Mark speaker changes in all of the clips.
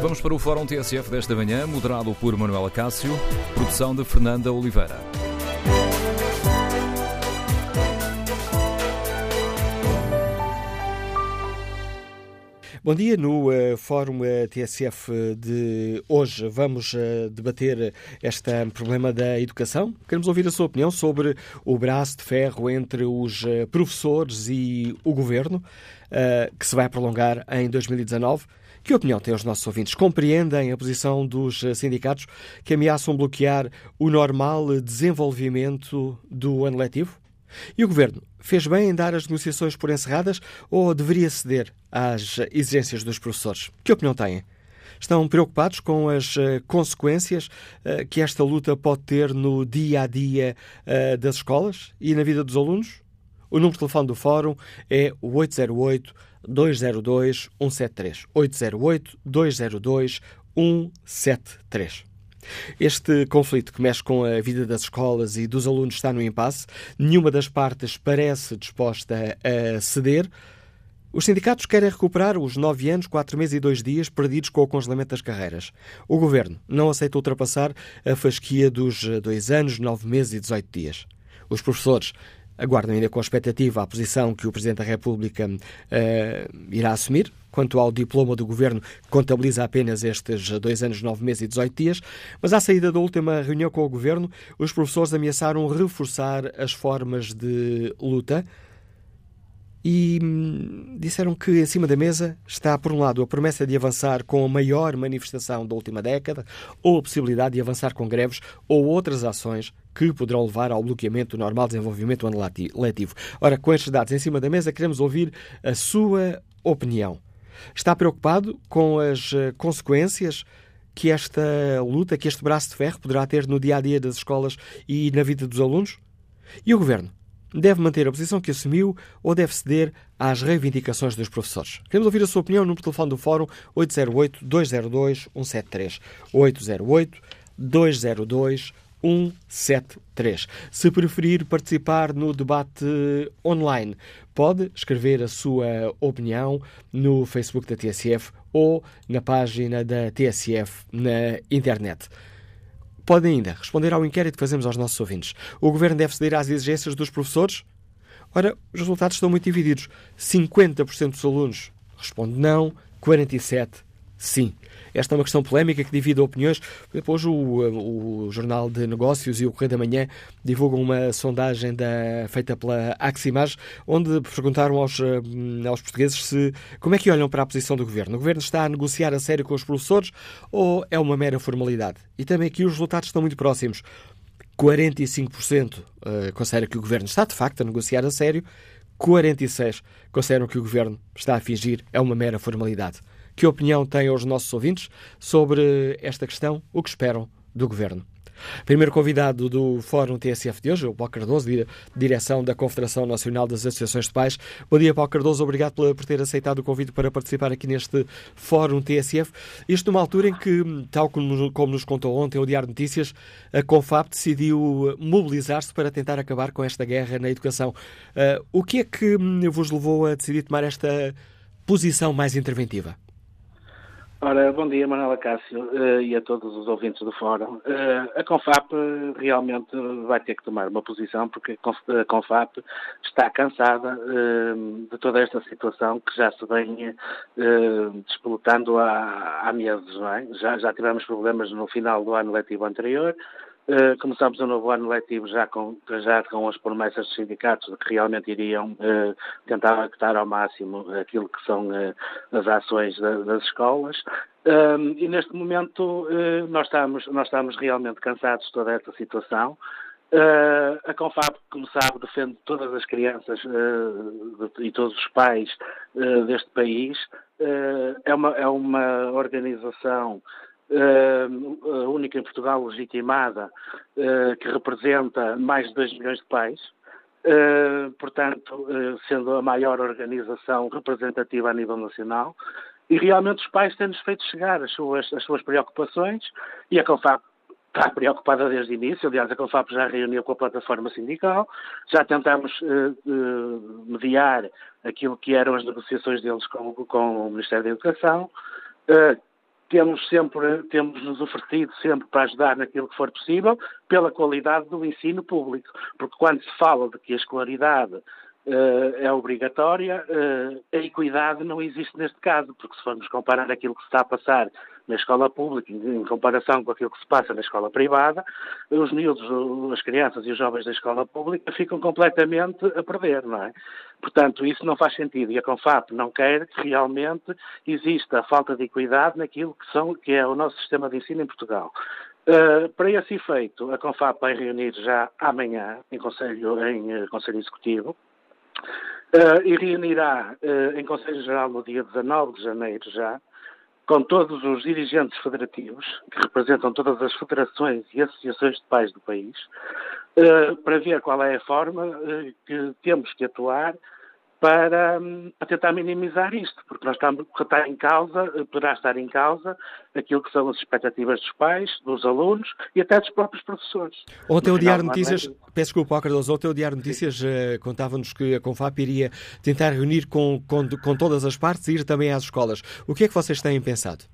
Speaker 1: Vamos para o Fórum TSF desta manhã, moderado por Manuela Cássio, produção de Fernanda Oliveira.
Speaker 2: Bom dia. No uh, Fórum uh, TSF de hoje vamos uh, debater este problema da educação. Queremos ouvir a sua opinião sobre o braço de ferro entre os professores e o governo, que se vai prolongar em 2019. Que opinião têm os nossos ouvintes? Compreendem a posição dos sindicatos que ameaçam bloquear o normal desenvolvimento do ano letivo? E o Governo fez bem em dar as negociações por encerradas ou deveria ceder às exigências dos professores? Que opinião têm? Estão preocupados com as uh, consequências uh, que esta luta pode ter no dia a dia das escolas e na vida dos alunos? O número de telefone do Fórum é o 808 202 173. 808 202 173. Este conflito que mexe com a vida das escolas e dos alunos está no impasse. Nenhuma das partes parece disposta a ceder. Os sindicatos querem recuperar os nove anos, quatro meses e dois dias perdidos com o congelamento das carreiras. O governo não aceita ultrapassar a fasquia dos dois anos, nove meses e dezoito dias. Os professores aguardam ainda com expectativa a posição que o Presidente da República uh, irá assumir. Quanto ao diploma do Governo, contabiliza apenas estes dois anos, nove meses e 18 dias, mas à saída da última reunião com o Governo, os professores ameaçaram reforçar as formas de luta e hum, disseram que acima da mesa está, por um lado, a promessa de avançar com a maior manifestação da última década ou a possibilidade de avançar com greves ou outras ações que poderão levar ao bloqueamento do normal desenvolvimento do ano letivo. Ora, com estes dados em cima da mesa, queremos ouvir a sua opinião. Está preocupado com as eh, consequências que esta luta, que este braço de ferro poderá ter no dia a dia das escolas e na vida dos alunos? E o governo? Deve manter a posição que assumiu ou deve ceder às reivindicações dos professores? Queremos ouvir a sua opinião no telefone do Fórum 808-202-173. 808-202-173. 173. Se preferir participar no debate online, pode escrever a sua opinião no Facebook da TSF ou na página da TSF na internet. Pode ainda responder ao inquérito que fazemos aos nossos ouvintes. O Governo deve ceder às exigências dos professores? Ora, os resultados estão muito divididos. 50% dos alunos responde não, 47% sim. Esta é uma questão polémica que divide opiniões. Depois o, o Jornal de Negócios e o Correio da Manhã divulgam uma sondagem da, feita pela Aximage, onde perguntaram aos, eh, aos portugueses se, como é que olham para a posição do Governo. O Governo está a negociar a sério com os professores ou é uma mera formalidade? E também aqui os resultados estão muito próximos. 45% eh, considera que o Governo está, de facto, a negociar a sério. 46% consideram que o Governo está a fingir é uma mera formalidade. Que opinião têm os nossos ouvintes sobre esta questão? O que esperam do Governo? Primeiro convidado do Fórum TSF de hoje, o Paulo Cardoso, direção da Confederação Nacional das Associações de Pais. Bom dia, Paulo Cardoso. Obrigado por ter aceitado o convite para participar aqui neste Fórum TSF. Isto numa altura em que, tal como, nos contou ontem o Diário Notícias, a CONFAP decidiu mobilizar-se para tentar acabar com esta guerra na educação. Uh, o que é que vos levou a decidir tomar esta posição mais interventiva?
Speaker 3: Ora, bom dia, Manuela Cássio, uh, e a todos os ouvintes do Fórum. Uh, a CONFAP realmente vai ter que tomar uma posição, porque a CONFAP está cansada de toda esta situação que já se vem disputando há, meses, é? Já, já tivemos problemas no final do ano letivo anterior, Uh, começamos o novo ano letivo já com, já com as promessas dos sindicatos de que realmente iriam uh, tentar adaptar ao máximo aquilo que são uh, as ações da, das escolas. Ehm, e neste momento nós, estamos, nós estamos realmente cansados de toda esta situação. a Confab, como sabe, defende todas as crianças de, e todos os pais deste país. é, uma, é uma organização uh, única em Portugal legitimada, uh, que representa mais de 2 milhões de pais, uh, portanto, sendo a maior organização representativa a nível nacional, e realmente os pais têm-nos feito chegar as suas, as suas preocupações, e a CONFAP está preocupada desde o início, aliás, a CONFAP já reuniu com a plataforma sindical, já tentamos mediar aquilo que eram as negociações deles com, com o Ministério da Educação, temos sempre, temos nos oferecido sempre para ajudar naquilo que for possível, pela qualidade do ensino público. Porque quando se fala de que a escolaridade uh, é obrigatória, uh, a equidade não existe neste caso, porque se formos comparar aquilo que se está a passar na escola pública em comparação com aquilo que se passa na escola privada, os miúdos, as crianças e os jovens da escola pública ficam completamente a perder, não é? Portanto, isso não faz sentido e a CONFAP não quer que realmente exista a falta de equidade naquilo que, são, que é o nosso sistema de ensino em Portugal. Uh, para esse efeito, a CONFAP vai reunir já amanhã em Conselho, em, uh, conselho Executivo uh, e reunirá em Conselho Geral no dia 19 de janeiro já com todos os dirigentes federativos, que representam todas as federações e associações de pais do país, uh, para ver qual é a forma uh, que temos que atuar para, para, tentar minimizar isto, porque nós estamos, está em causa, poderá estar em causa aquilo que são as expectativas dos pais, dos alunos e até dos próprios professores.
Speaker 2: Ontem o Diário Notícias, peço desculpa, Cardoso, ontem o Diário Notícias uh, contava-nos que a Confap iria tentar reunir com, com, com todas as partes e ir também às escolas. O que é que vocês têm pensado?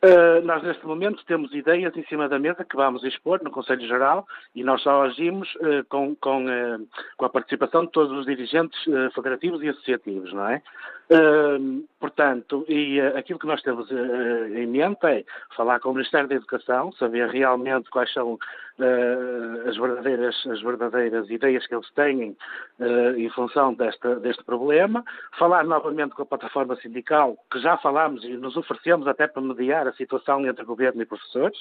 Speaker 3: Uh, nós, neste momento, temos ideias em cima da mesa que vamos expor no Conselho Geral e nós só agimos uh, com, com, uh, com, a participação de todos os dirigentes federativos e associativos, não é? portanto, e aquilo que nós temos em mente é falar com o Ministério da Educação, saber realmente quais são as, verdadeiras, as verdadeiras ideias que eles têm em função desta, deste problema, falar novamente com a plataforma sindical, que já falámos e nos oferecemos até para mediar a situação entre governo e professores,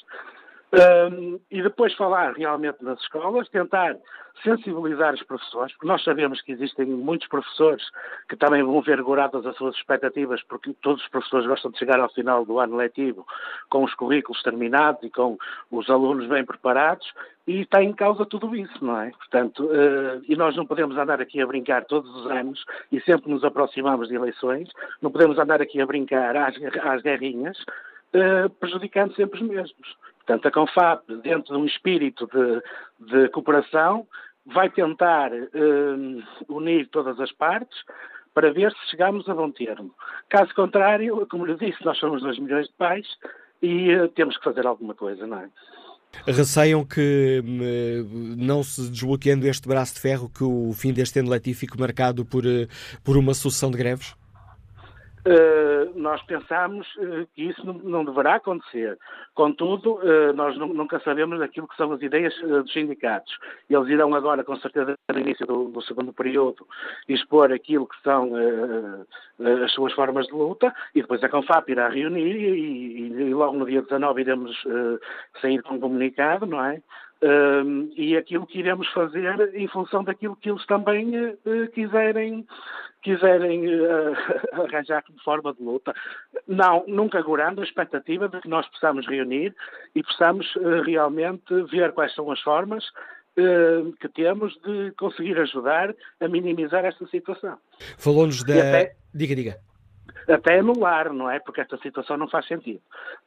Speaker 3: um, e depois falar realmente nas escolas, tentar sensibilizar os professores, porque nós sabemos que existem muitos professores que também vão ver goradas as suas expectativas, porque todos os professores gostam de chegar ao final do ano letivo com os currículos terminados e com os alunos bem preparados, e está em causa tudo isso, não é? Portanto, uh, e nós não podemos andar aqui a brincar todos os anos, e sempre nos aproximamos de eleições, não podemos andar aqui a brincar às, às guerrinhas, uh, prejudicando sempre os mesmos. Portanto, a CONFAP, dentro de um espírito de, de cooperação, vai tentar uh, unir todas as partes para ver se chegamos a bom termo. Caso contrário, como lhe disse, nós somos 2 milhões de pais e uh, temos que fazer alguma coisa, não é?
Speaker 2: Receiam que, hum, não se desbloqueando este braço de ferro, que o fim deste ano letivo fique marcado por, eh, por uma sucessão de greves?
Speaker 3: Uh, nós pensamos uh, que isso não, deverá acontecer. Contudo, uh, nós nunca sabemos aquilo que são as ideias dos sindicatos. Eles irão agora, com certeza, no início do, do segundo período, expor aquilo que são as suas formas de luta e depois a Confap irá reunir e logo no dia 19 iremos sair com um comunicado, não é? Uh, e aquilo que iremos fazer em função daquilo que eles também uh, quiserem, quiserem uh, arranjar como forma de luta. Não, nunca agorando a expectativa de que nós possamos reunir e possamos realmente ver quais são as formas que temos de conseguir ajudar a minimizar esta situação.
Speaker 2: Falou-nos da. Até... Diga, diga
Speaker 3: até anular, não é? Porque esta situação não faz sentido.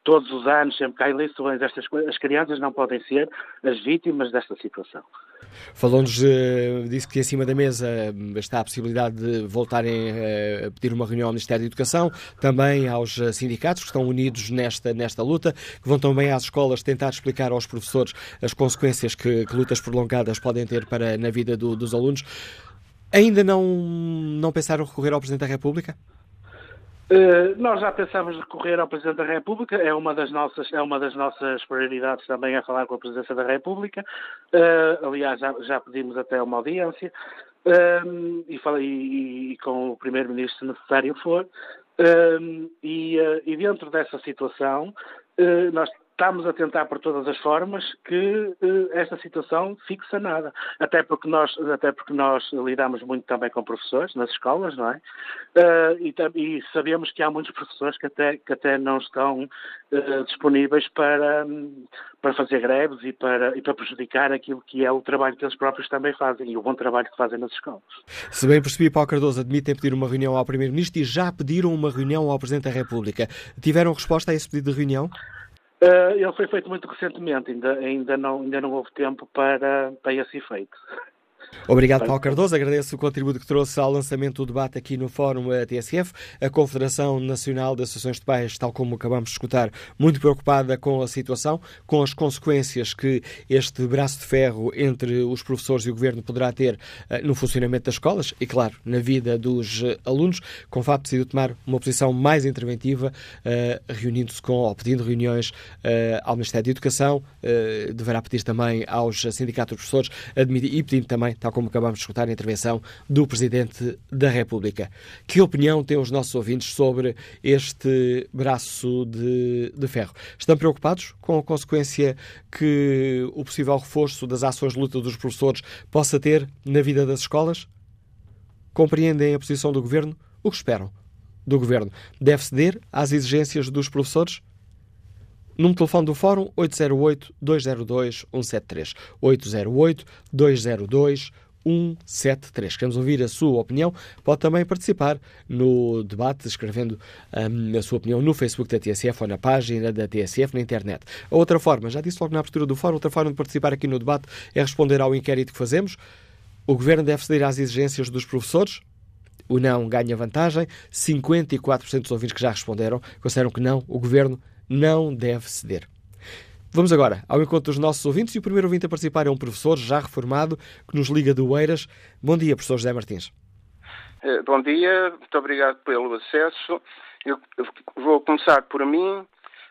Speaker 3: Todos os anos, sempre que há eleições, estas, as crianças não podem ser as vítimas desta situação.
Speaker 2: Falou-nos, uh, disse que acima da mesa eh, está a possibilidade de voltarem uh, a pedir uma reunião ao Ministério da Educação, também aos sindicatos que estão unidos nesta, nesta luta, que vão também às escolas tentar explicar aos professores as consequências que, que lutas prolongadas podem ter para, na vida do, dos alunos. Ainda não, não pensaram recorrer ao Presidente da República?
Speaker 3: Uh, nós já pensamos recorrer ao Presidente da República, é uma das nossas, é uma das nossas prioridades também a falar com a Presidência da República. Uh, aliás, já, já, pedimos até uma audiência uh, e, falei, e, e, com o Primeiro-Ministro, se necessário for. E, e, dentro dessa situação, nós estamos a tentar por todas as formas que uh, esta situação fique sanada. Até porque nós, até porque nós lidamos muito também com professores nas escolas, não é? Uh, e, e, sabemos que há muitos professores que até, que até não estão uh, disponíveis para, para fazer greves e para, e para prejudicar aquilo que é o trabalho que eles próprios também fazem e o bom trabalho que fazem nas escolas.
Speaker 2: Se bem percebi, Paulo Cardoso admitem pedir uma reunião ao Primeiro-Ministro e já pediram uma reunião ao Presidente da República. Tiveram resposta a esse pedido de reunião?
Speaker 3: Uh, ele foi feito muito recentemente, ainda, ainda, não, ainda não houve tempo para, para esse efeito.
Speaker 2: Obrigado, Paulo Cardoso. Agradeço o contributo que trouxe ao lançamento do debate aqui no Fórum TSF. A Confederação Nacional de Associações de Pais, tal como acabamos de escutar, muito preocupada com a situação, com as consequências que este braço de ferro entre os professores e o governo poderá ter uh, no funcionamento das escolas e, claro, na vida dos uh, alunos. Com FAP decidiu tomar uma posição mais interventiva, reunindo-se com, ou pedindo reuniões ao Ministério da Educação, deverá pedir também aos sindicatos dos professores admitir, e pedindo também, tal como acabamos de escutar a intervenção do Presidente da República. Que opinião têm os nossos ouvintes sobre este braço de, de ferro? Estão preocupados com a consequência que o possível reforço das ações de luta dos professores possa ter na vida das escolas? Compreendem a posição do Governo? O que esperam do Governo? Deve ceder às exigências dos professores? Número de telefone do Fórum 808-202-173. 808-202-173. 173. Queremos ouvir a sua opinião. Pode também participar no debate, escrevendo um, a sua opinião no Facebook da TSF ou na página da TSF na internet. A outra forma, já disse logo na abertura do fórum, outra forma de participar aqui no debate é responder ao inquérito que fazemos. O Governo deve ceder às exigências dos professores? O não ganha vantagem. 54% dos ouvintes que já responderam consideram que não, o Governo não deve ceder. Vamos agora ao encontro dos nossos ouvintes e o primeiro ouvinte a participar é um professor já reformado que nos liga do Eiras. Bom dia, professor José Martins.
Speaker 4: Eh, bom dia, muito obrigado pelo acesso. Eu vou começar por mim.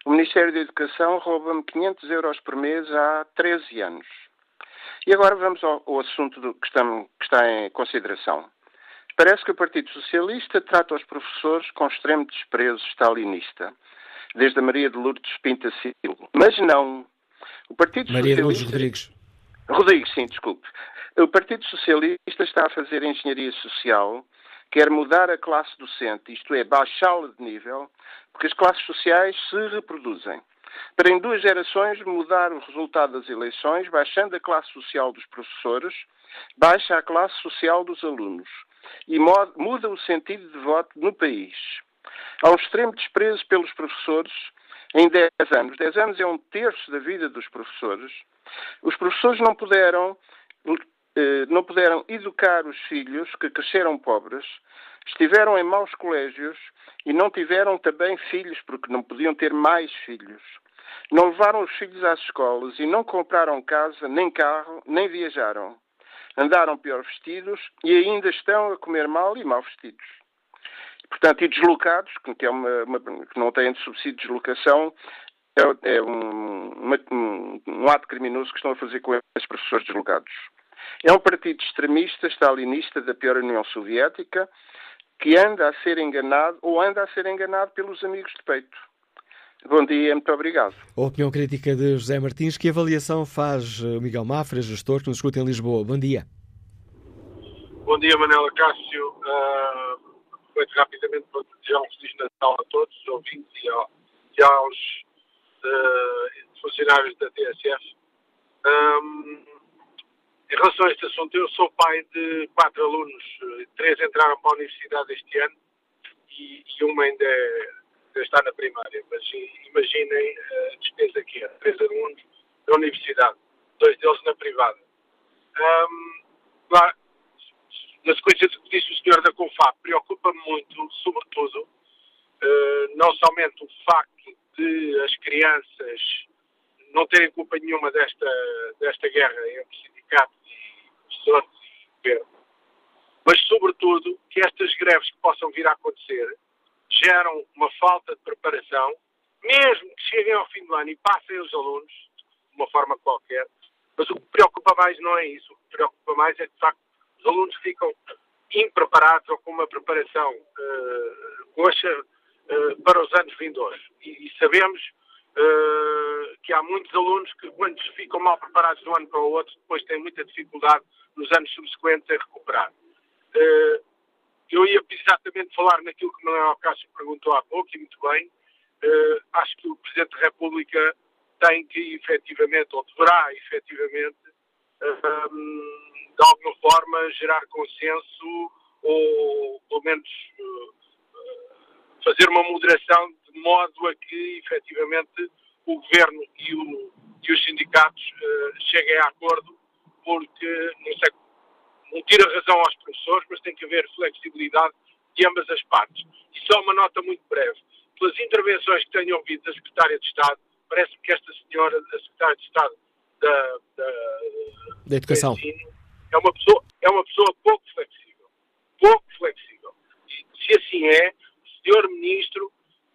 Speaker 4: O Ministério da Educação rouba-me 500 euros por mês há 13 anos. E agora vamos ao, ao assunto do, que, estamos, que está em consideração. Parece que o Partido Socialista trata os professores com extremo desprezo stalinista desde a Maria de Lourdes Pinta Silva. Mas não. O Partido
Speaker 2: Maria
Speaker 4: Socialista...
Speaker 2: de Lourdes Rodrigues.
Speaker 4: Rodrigues, sim, desculpe. O Partido Socialista está a fazer engenharia social, quer mudar a classe docente, isto é, baixá-la de nível, porque as classes sociais se reproduzem. Para em duas gerações mudar o resultado das eleições, baixando a classe social dos professores, baixa a classe social dos alunos e muda o sentido de voto no país. Há um extremo desprezo pelos professores em 10 anos. 10 anos é um terço da vida dos professores. Os professores não puderam, eh, não puderam educar os filhos que cresceram pobres, estiveram em maus colégios e não tiveram também filhos, porque não podiam ter mais filhos. Não levaram os filhos às escolas e não compraram casa, nem carro, nem viajaram. Andaram pior vestidos e ainda estão a comer mal e mal vestidos. Portanto, e deslocados, que, é uma, uma, que não têm de subsídio de deslocação, é, é um, uma, um, um, ato criminoso que estão a fazer com esses professores deslocados. É um partido extremista, stalinista da pior União Soviética, que anda a ser enganado ou anda a ser enganado pelos amigos de peito. Bom dia, muito obrigado.
Speaker 2: A opinião crítica de José Martins, que avaliação faz o Miguel Mafra, gestor que nos escuta em Lisboa? Bom dia.
Speaker 5: Bom dia, Manela Cássio. Uh aproveito rapidamente para desejar um Feliz Natal a todos os ouvintes e, ao, e aos uh, funcionários da TSF. Um, em relação a este assunto, eu sou pai de quatro alunos, três entraram para a universidade este ano e, e uma ainda, é, ainda, está na primária. Mas imaginem a despesa que é: três alunos na universidade, dois deles na privada. Um, claro, na sequência do que disse o senhor da CONFAP, preocupa-me muito, sobretudo, uh, não somente o facto de as crianças não terem culpa nenhuma desta, desta guerra entre sindicatos e professores e governo, mas, sobretudo, que estas greves que possam vir a acontecer geram uma falta de preparação, mesmo que cheguem ao fim do ano e passem os alunos, de uma forma qualquer, mas o que preocupa mais não é isso. O que preocupa mais é de facto, os alunos ficam impreparados ou com uma preparação uh, coxa uh, para os anos vindouros. E, e sabemos uh, que há muitos alunos que, quando ficam mal preparados de um ano para o outro, depois têm muita dificuldade nos anos subsequentes em recuperar. Eu ia exatamente falar naquilo que Manuel Cássio perguntou há pouco, e muito bem. acho que o Presidente da República tem que, efetivamente, ou deverá, efetivamente, de alguma forma, gerar consenso ou, pelo menos, eh, fazer uma moderação de modo a que, efetivamente, o governo e, o, e os sindicatos uh, cheguem a acordo, porque não sei não tira razão aos professores, mas tem que haver flexibilidade de ambas as partes. E só uma nota muito breve. Pelas intervenções que tenho ouvido da Secretária de Estado, parece-me que esta senhora, a Secretária de Estado da, da,
Speaker 2: da Educação,
Speaker 5: ensino, é uma pessoa, é uma pessoa pouco flexível. Pouco flexível. E se assim é, o senhor Ministro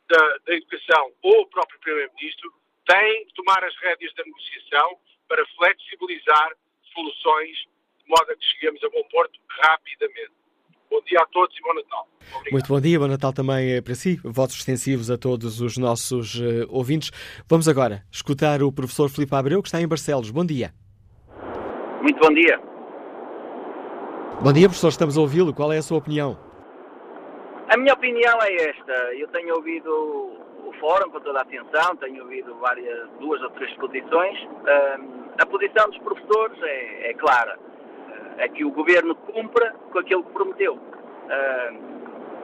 Speaker 5: da, da Educação ou o próprio Primeiro-Ministro têm que tomar as rédeas da negociação para flexibilizar soluções de modo a que cheguemos a bom porto rapidamente. Bom dia a todos e bom Natal.
Speaker 2: Obrigado. Muito bom dia, bom Natal também para si. Votos extensivos a todos os nossos uh, ouvintes. Vamos agora escutar o professor Filipe Abreu, que está em Barcelos. Bom dia.
Speaker 6: Muito bom dia.
Speaker 2: Bom dia, professor. Estamos a ouvi-lo. Qual é a sua opinião?
Speaker 6: A minha opinião é esta. Eu tenho ouvido o fórum com toda a atenção, tenho ouvido várias, duas ou três posições. A posição dos professores é, é clara é que o governo cumpra com aquilo que prometeu.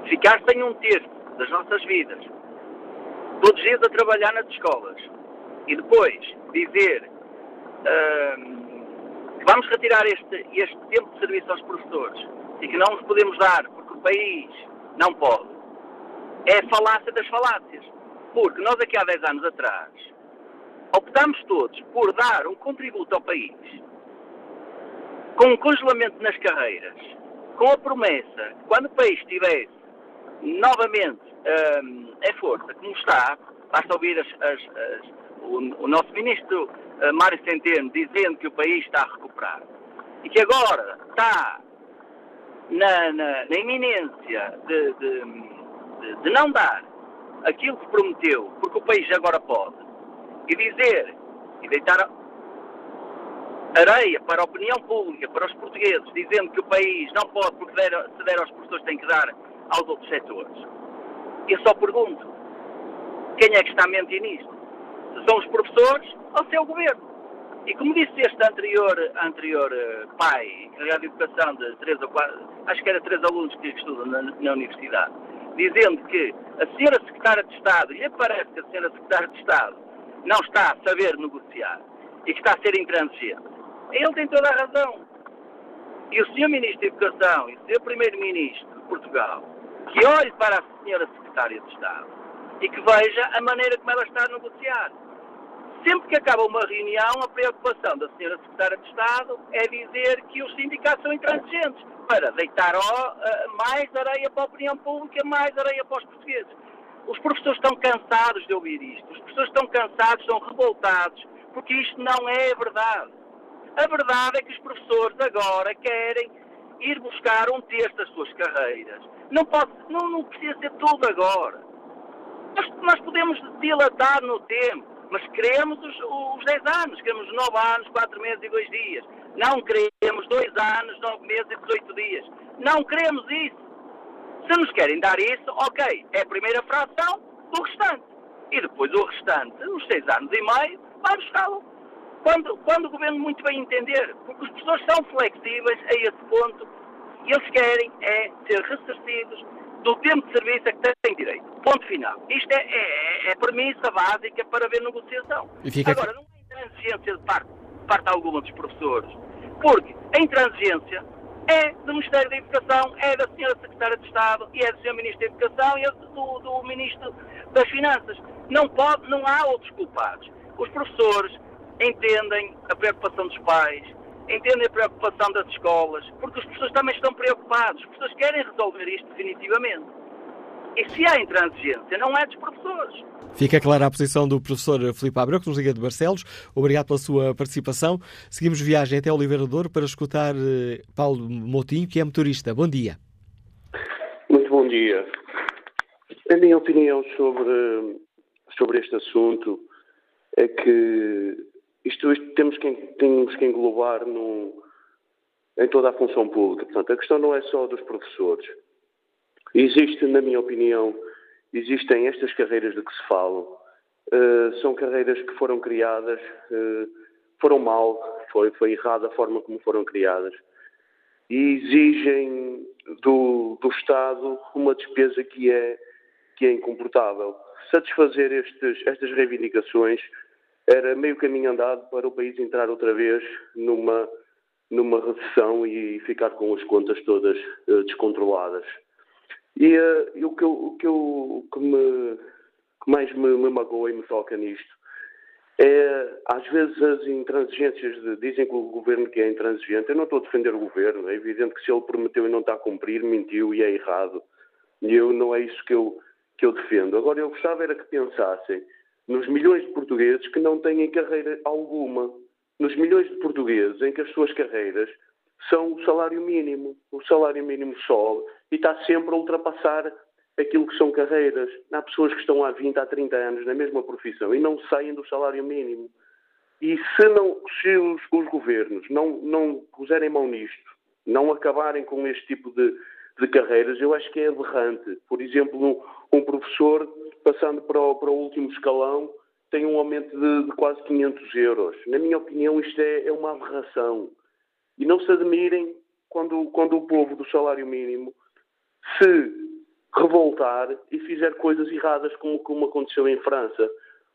Speaker 6: Ficar sem um terço das nossas vidas, todos os dias a trabalhar nas escolas, e depois dizer vamos retirar este, este tempo de serviço aos professores. E que não os podemos dar porque o país não pode, é falácia das falácias. Porque nós aqui há 10 anos atrás optamos todos por dar um contributo ao país. Com um congelamento nas carreiras, com a promessa, quando o país estivesse novamente um, em força, como está, basta ouvir as, as, as, o, nosso ministro uh, Mário Centeno dizendo que o país está a recuperar e que agora está na, na, na iminência de, de, de, de não dar aquilo que prometeu, porque o país agora pode, e dizer e deitar areia para a opinião pública, para os portugueses, dizendo que o país não pode, porque der, se der aos professores, tem que dar aos outros setores. Eu só pergunto: quem é que está a mentir nisto? São os professores ou se é o governo? E como disse este anterior, anterior uh, pai, encarregado de educação de três ou quatro, acho que era três alunos que estudam na, na universidade, dizendo que a senhora secretária de Estado, lhe parece que a senhora secretária de Estado não está a saber negociar e que está a ser intransigente. Ele tem toda a razão. E o Sr. Ministro da Educação e o Sr. Primeiro-Ministro de Portugal, que olhe para a Sra. Secretária de Estado e que veja a maneira como ela está a negociar. Sempre que acaba uma reunião, a preocupação da Sra. Secretária de Estado é dizer que os sindicatos são intransigentes para deitar ó, mais areia para a opinião pública, mais areia para os portugueses. Os professores estão cansados de ouvir isto. Os professores estão cansados, estão revoltados, porque isto não é verdade. A verdade é que os professores agora querem ir buscar um terço das suas carreiras. Não, pode, não, não precisa ser tudo agora. Nós, nós podemos dilatar no tempo, mas queremos os, os 10 anos, queremos 9 anos, 4 meses e 2 dias. Não queremos 2 anos, 9 meses e 18 dias. Não queremos isso. Se nos querem dar isso, ok, é a primeira fração do restante. E depois o restante, os 6 anos e meio, vai buscá-lo quando, quando o governo muito bem entender, porque as pessoas são flexíveis a esse ponto eles querem é ser ressarcidos do tempo de serviço a que têm direito. Ponto final. Isto é, é, é a premissa básica para haver negociação. Agora, não há intransigência de parte, de parte alguma dos professores, porque a intransigência é do Ministério da Educação, é da Senhora Secretária de Estado e é do Sr. Ministro da Educação e é do, do Ministro das Finanças. Não, pode, não há outros culpados. Os professores entendem a preocupação dos pais, entendem a preocupação das escolas, porque os professores também estão preocupados, os professores querem resolver isto definitivamente. E se há intransigência, não é dos professores.
Speaker 2: Fica clara a posição do professor Filipe Abreu, que nos liga de Barcelos. Obrigado pela sua participação. Seguimos viagem até Oliveira Douro para escutar eh, Paulo Moutinho, que é motorista. Bom dia.
Speaker 7: Muito bom dia. A minha opinião sobre, sobre este assunto é que isto, isto temos, que, temos que englobar em toda a função pública. Portanto, a questão não é só dos professores. Existe, na minha opinião, existem estas carreiras de que se fala. Uh, são carreiras que foram criadas, uh, foram mal, foi, foi errada a forma como foram criadas. E exigem do, do Estado uma despesa que é, que é incomportável. Satisfazer estes, estas reivindicações era meio caminho andado para o país entrar outra vez numa, numa recessão e ficar com as contas todas uh, descontroladas. E, uh, e, o que, eu, o que, eu, o que, me, que mais me, me magoa e me toca nisto é, às vezes as intransigências de, dizem que o governo que é intransigente. Eu não estou a defender o governo. É evidente que se ele prometeu e não está a cumprir, mentiu e é errado. E eu não é isso que eu, que eu defendo. Agora, eu gostava era que pensassem nos milhões de portugueses que não têm carreira alguma. Nos milhões de portugueses em que as suas carreiras são o salário mínimo. O salário mínimo sobe e está sempre a ultrapassar aquilo que são carreiras. Há pessoas que estão há 20, há 30 anos na mesma profissão e não saem do salário mínimo. E se, não, se os, os governos não, não puserem mão nisto, não acabarem com este tipo de, de carreiras, eu acho que é aberrante. Por exemplo, um, um professor, passando para o, para o, último escalão, tem um aumento de, de, quase 500 euros. Na minha opinião, isto é, é uma aberração. E não se admirem quando, quando o povo do salário mínimo se revoltar e fizer coisas erradas como, como aconteceu em França.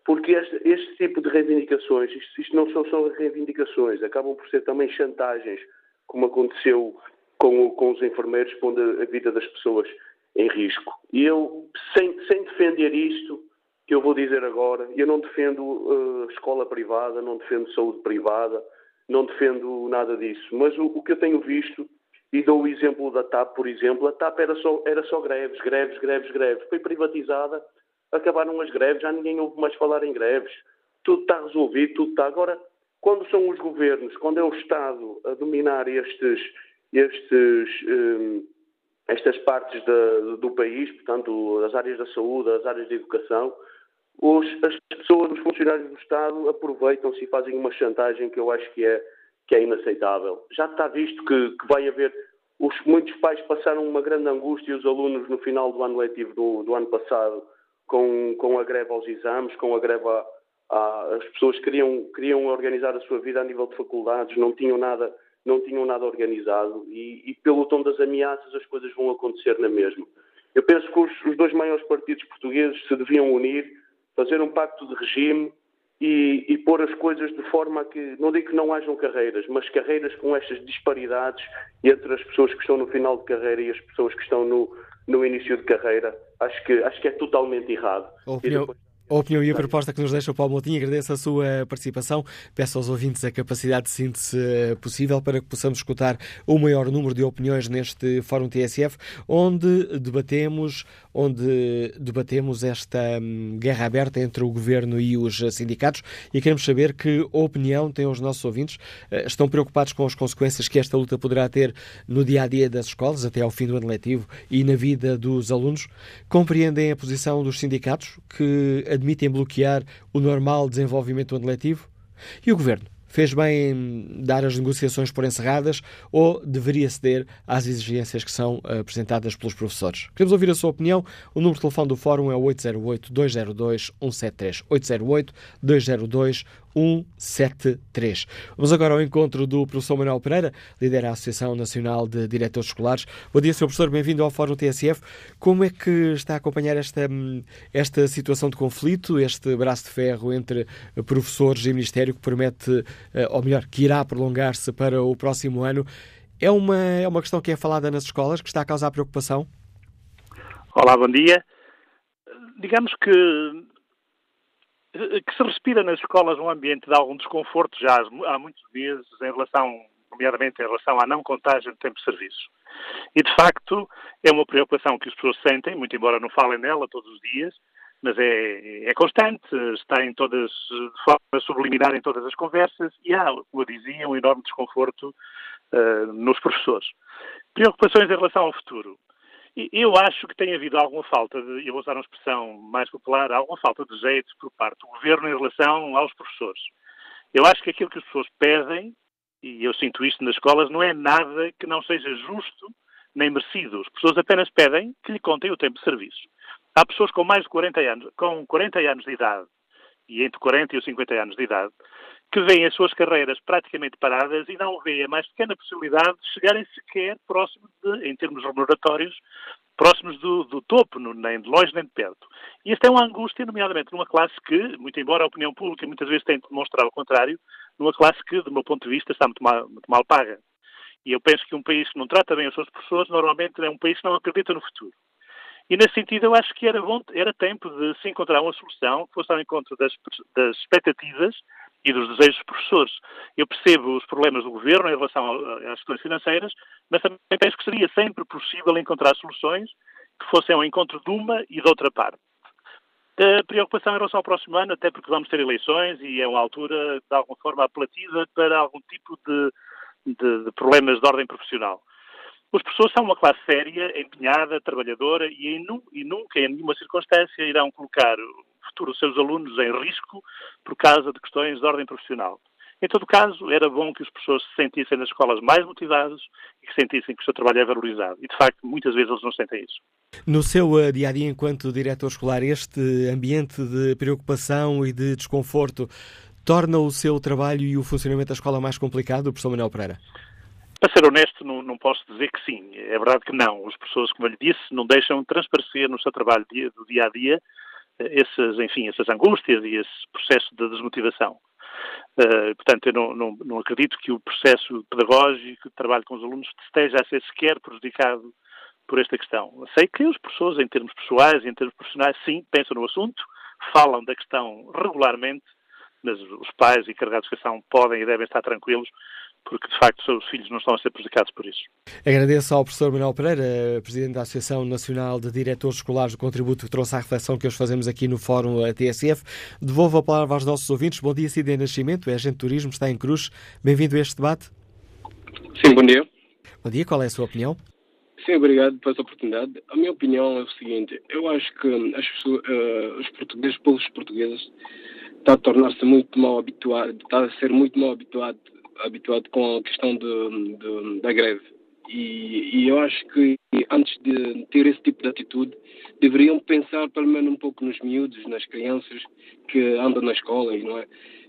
Speaker 7: Porque este, este tipo de reivindicações, isto, isto, não são só reivindicações, acabam por ser também chantagens, como aconteceu com, com os enfermeiros, pondo a vida das pessoas em risco. E eu, sem, sem defender isto, que eu vou dizer agora, eu não defendo uh, escola privada, não defendo saúde privada, não defendo nada disso. Mas o, o que eu tenho visto e dou o exemplo da TAP, por exemplo. A TAP era só, era só greves, greves, greves, greves. Foi privatizada, acabaram as greves, já ninguém ouve mais falar em greves. Tudo está resolvido, tudo está. Agora, quando são os governos, quando é o Estado a dominar estes, estes, um, estas partes da, do país, portanto, as áreas da saúde, as áreas da educação, os, as pessoas, os funcionários do Estado aproveitam-se e fazem uma chantagem que eu acho que é que é inaceitável. Já está visto que, que vai haver. Os, muitos pais passaram uma grande angústia os alunos no final do ano letivo do, do ano passado, com, com a greve aos exames, com a greve a, a, as pessoas queriam, queriam organizar a sua vida a nível de faculdades, não tinham nada, não tinham nada organizado e, e pelo tom das ameaças as coisas vão acontecer na mesma. Eu penso que os, os dois maiores partidos portugueses se deviam unir, fazer um pacto de regime e, e, pôr as coisas de forma a que, não digo que não hajam carreiras, mas carreiras com estas disparidades entre as pessoas que estão no final de carreira e as pessoas que estão no, no início de carreira, acho que, acho que é totalmente errado.
Speaker 2: Opinião, a opinião e a proposta que nos deixa o Paulo Moutinho. Agradeço a sua participação. Peço aos ouvintes a capacidade de síntese possível para que possamos escutar o maior número de opiniões neste Fórum TSF, onde debatemos, onde debatemos esta hum, guerra aberta entre o governo e os sindicatos e queremos saber que opinião têm os nossos ouvintes. Eh, estão preocupados com as consequências que esta luta poderá ter no dia a dia das escolas, até ao fim do ano letivo, e na vida dos alunos? Compreendem a posição dos sindicatos que admitem bloquear o normal desenvolvimento do ano letivo? E o Governo? Fez bem em dar as negociações por encerradas ou deveria ceder às exigências que são apresentadas pelos professores? Queremos ouvir a sua opinião. O número de telefone do Fórum é 808-202-173. 808-202-173. 173. Vamos agora ao encontro do professor Manuel Pereira, lidera a Associação Nacional de Diretores Escolares. Bom dia, Sr. Professor, bem-vindo ao Fórum TSF. Como é que está a acompanhar esta, esta situação de conflito, este braço de ferro entre professores e Ministério que promete, eh, ou melhor, que irá prolongar-se para o próximo ano? É uma, é uma questão que é falada nas escolas, que está a causar preocupação?
Speaker 8: Olá, bom dia. Digamos que que se respira nas escolas um ambiente de algum desconforto já há muitos meses em relação, nomeadamente em relação à não contagem do tempo de serviço. E, de facto, é uma preocupação que as pessoas sentem, muito embora não falem nela todos os dias, mas é, é constante, está em todas, de forma subliminar em todas as conversas e há, como dizia, um enorme desconforto uh, nos professores. Preocupações em relação ao futuro. Eu acho que tem havido alguma falta de, eu vou usar uma expressão mais popular, alguma falta de jeito por parte do governo em relação aos professores. Eu acho que aquilo que as pessoas pedem, e eu sinto isto nas escolas, não é nada que não seja justo nem merecido. As pessoas apenas pedem que lhe contem o tempo de serviço. Há pessoas com mais de 40 anos, com 40 anos de idade, e entre 40 e os 50 anos de idade, que veem as suas carreiras praticamente paradas e não veem a mais pequena possibilidade de chegarem sequer próximo de, em termos remuneratórios, próximos do, do topo, nem de longe nem de perto. E esta é uma angústia, nomeadamente numa classe que, muito embora a opinião pública muitas vezes tenha demonstrado o contrário, numa classe que, do meu ponto de vista, está muito mal, muito mal paga. E eu penso que um país que não trata bem os seus professores, normalmente é um país que não acredita no futuro. E nesse sentido, eu acho que era, bom, era tempo de se encontrar uma solução que fosse ao encontro das, das expectativas e dos desejos dos professores. Eu percebo os problemas do governo em relação às questões financeiras, mas também penso que seria sempre possível encontrar soluções que fossem ao encontro de uma e de outra parte. A preocupação em relação ao próximo ano, até porque vamos ter eleições e é uma altura, de alguma forma, apelativa para algum tipo de, de, de problemas de ordem profissional. Os professores são uma classe séria, empenhada, trabalhadora e, em, e nunca, em nenhuma circunstância, irão colocar futuro dos seus alunos em risco por causa de questões de ordem profissional. Em todo caso, era bom que os professores se sentissem nas escolas mais motivados e que sentissem que o seu trabalho é valorizado. E, de facto, muitas vezes eles não sentem isso.
Speaker 2: No seu eh, dia a dia, enquanto diretor escolar, este ambiente de preocupação e de desconforto torna o seu trabalho e o funcionamento da escola mais complicado, professor Manuel Pereira?
Speaker 8: Para ser honesto, não, não, posso dizer que sim. É verdade que não. As pessoas, como eu lhe disse, não deixam transparecer no seu trabalho do dia a dia essas, enfim, essas angústias e esse processo de desmotivação. Uh, portanto, eu não, não, não, acredito que o processo pedagógico de trabalho com os alunos esteja a ser sequer prejudicado por esta questão. Sei que os professores, em termos pessoais e em termos profissionais, sim, pensam no assunto, falam da questão regularmente, mas os pais e carregados de educação podem e devem estar tranquilos, porque de facto os filhos não estão a ser prejudicados por isso.
Speaker 2: Agradeço ao professor Manuel Pereira, presidente da Associação Nacional de Diretores Escolares, o contributo que trouxe à reflexão que hoje fazemos aqui no Fórum TSF. Devolvo a palavra aos nossos ouvintes. Bom dia, Cid Nascimento, é agente de turismo, está em Cruz. Bem-vindo a este debate.
Speaker 9: Sim, bom dia.
Speaker 2: Bom dia, qual é a sua opinião?
Speaker 9: Sim, obrigado pela oportunidade. A minha opinião é o seguinte: eu acho que as pessoas, uh, os portugueses, povos portugueses, está a tornar-se muito mal habituado, está a ser muito mal habituado habituado com a questão de, de, da greve. E, e, eu acho que antes de ter esse tipo de atitude, deveriam pensar pelo menos um pouco nos miúdos, nas crianças que andam na escola, não é?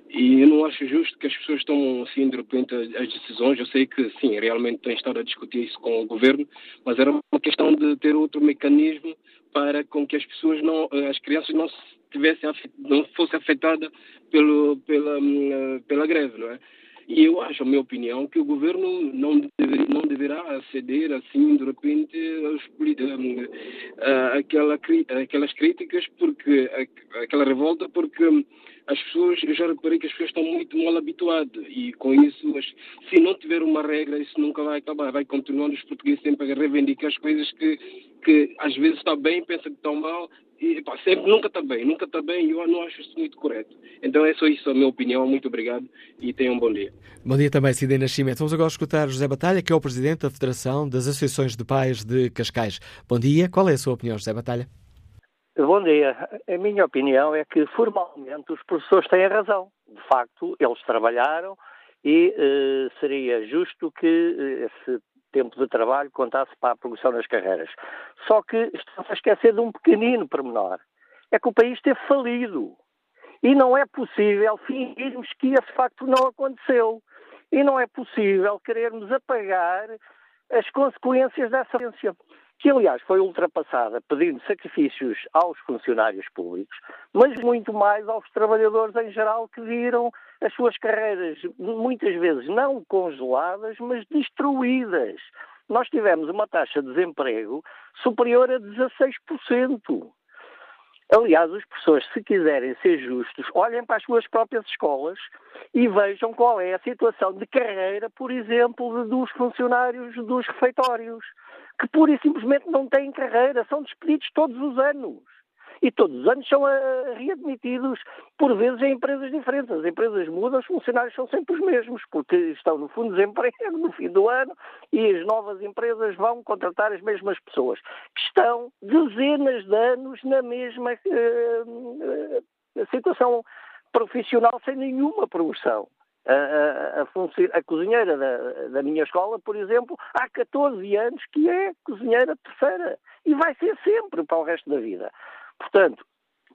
Speaker 9: E eu não acho justo que as pessoas tomem assim de repente as decisões. Eu sei que sim, realmente têm estado a discutir isso com o governo, mas era uma questão de ter outro mecanismo para com que as pessoas não, as crianças não tivessem não fossem afetadas pelo pela hum, pela greve, não é? E eu acho, a minha opinião, que o governo não, deve, não deverá ceder assim, de repente, aos, um, aquela, aquelas críticas, porque aquela revolta, porque as pessoas, eu já reparei que as pessoas estão muito mal habituadas e com isso, se não tiver uma regra, isso nunca vai acabar. Vai continuando os portugueses sempre a reivindicar as coisas que, que às vezes está bem, pensa que estão mal e pá, sempre, nunca está bem, nunca está bem e eu não acho isso muito correto. Então é só isso a minha opinião. Muito obrigado e tenham um bom dia.
Speaker 2: Bom dia também, Cidê Nascimento. Vamos agora escutar José Batalha, que é o Presidente da Federação das Associações de Pais de Cascais. Bom dia, qual é a sua opinião, José Batalha?
Speaker 10: Bom dia. A minha opinião é que formalmente os professores têm razão. De facto, eles trabalharam e eh, seria justo que eh, esse tempo de trabalho contasse para a progressão nas carreiras. Só que estamos a esquecer de um pequenino pormenor. É que o país teve falido. E não é possível fingirmos que esse facto não aconteceu. E não é possível querermos apagar as consequências dessa violência, que aliás foi ultrapassada pedindo sacrifícios aos funcionários públicos, mas muito mais aos trabalhadores em geral que viram as suas carreiras muitas vezes não congeladas, mas destruídas. Nós tivemos uma taxa de desemprego superior a 16%. Aliás, os professores, se quiserem ser justos, olhem para as suas próprias escolas e vejam qual é a situação de carreira, por exemplo, dos funcionários dos refeitórios, que pura e simplesmente não têm carreira, são despedidos todos os anos e todos os anos são uh, readmitidos, por vezes, em empresas diferentes. As empresas mudam, os funcionários são sempre os mesmos, porque estão no fundo de desemprego no fim do ano e as novas empresas vão contratar as mesmas pessoas, que estão dezenas de anos na mesma uh, uh, situação profissional sem nenhuma promoção. A, a, a, a, cozinheira da, da, minha escola, por exemplo, há 14 anos que é cozinheira terceira e vai ser sempre para o resto da vida. Portanto,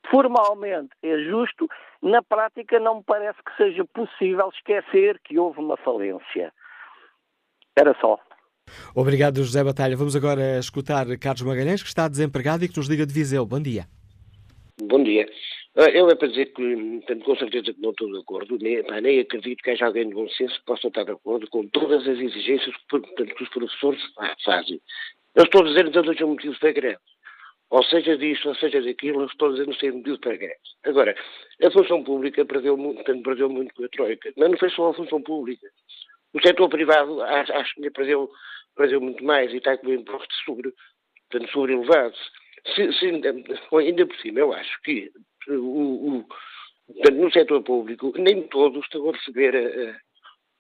Speaker 10: formalmente é justo, na prática não me parece que seja possível esquecer que houve uma falência. Era só.
Speaker 2: Obrigado, José Batalha. Vamos agora escutar Carlos Magalhães, que está desempregado e que nos liga de Viseu. Bom dia.
Speaker 11: Bom dia. Ah, eu é para dizer que, portanto, com certeza que não estou de acordo, nem, pá, nem acredito que haja alguém de bom senso que possa estar de acordo com todas as exigências que, portanto, que os professores fazem. Eu estou a dizer que não sejam motivos para greve. Ou seja disto, ou seja daquilo, estou a dizer não ser motivo para greve. Agora, a função pública perdeu muito, portanto, perdeu muito com a Troika. Mas não foi só a função pública. O setor privado acho, que perdeu, perdeu muito mais e está com o imposto sobre, portanto, sobre elevados. Se, se, ainda por cima, eu acho que o, o, no setor público, nem todos estão a receber uh,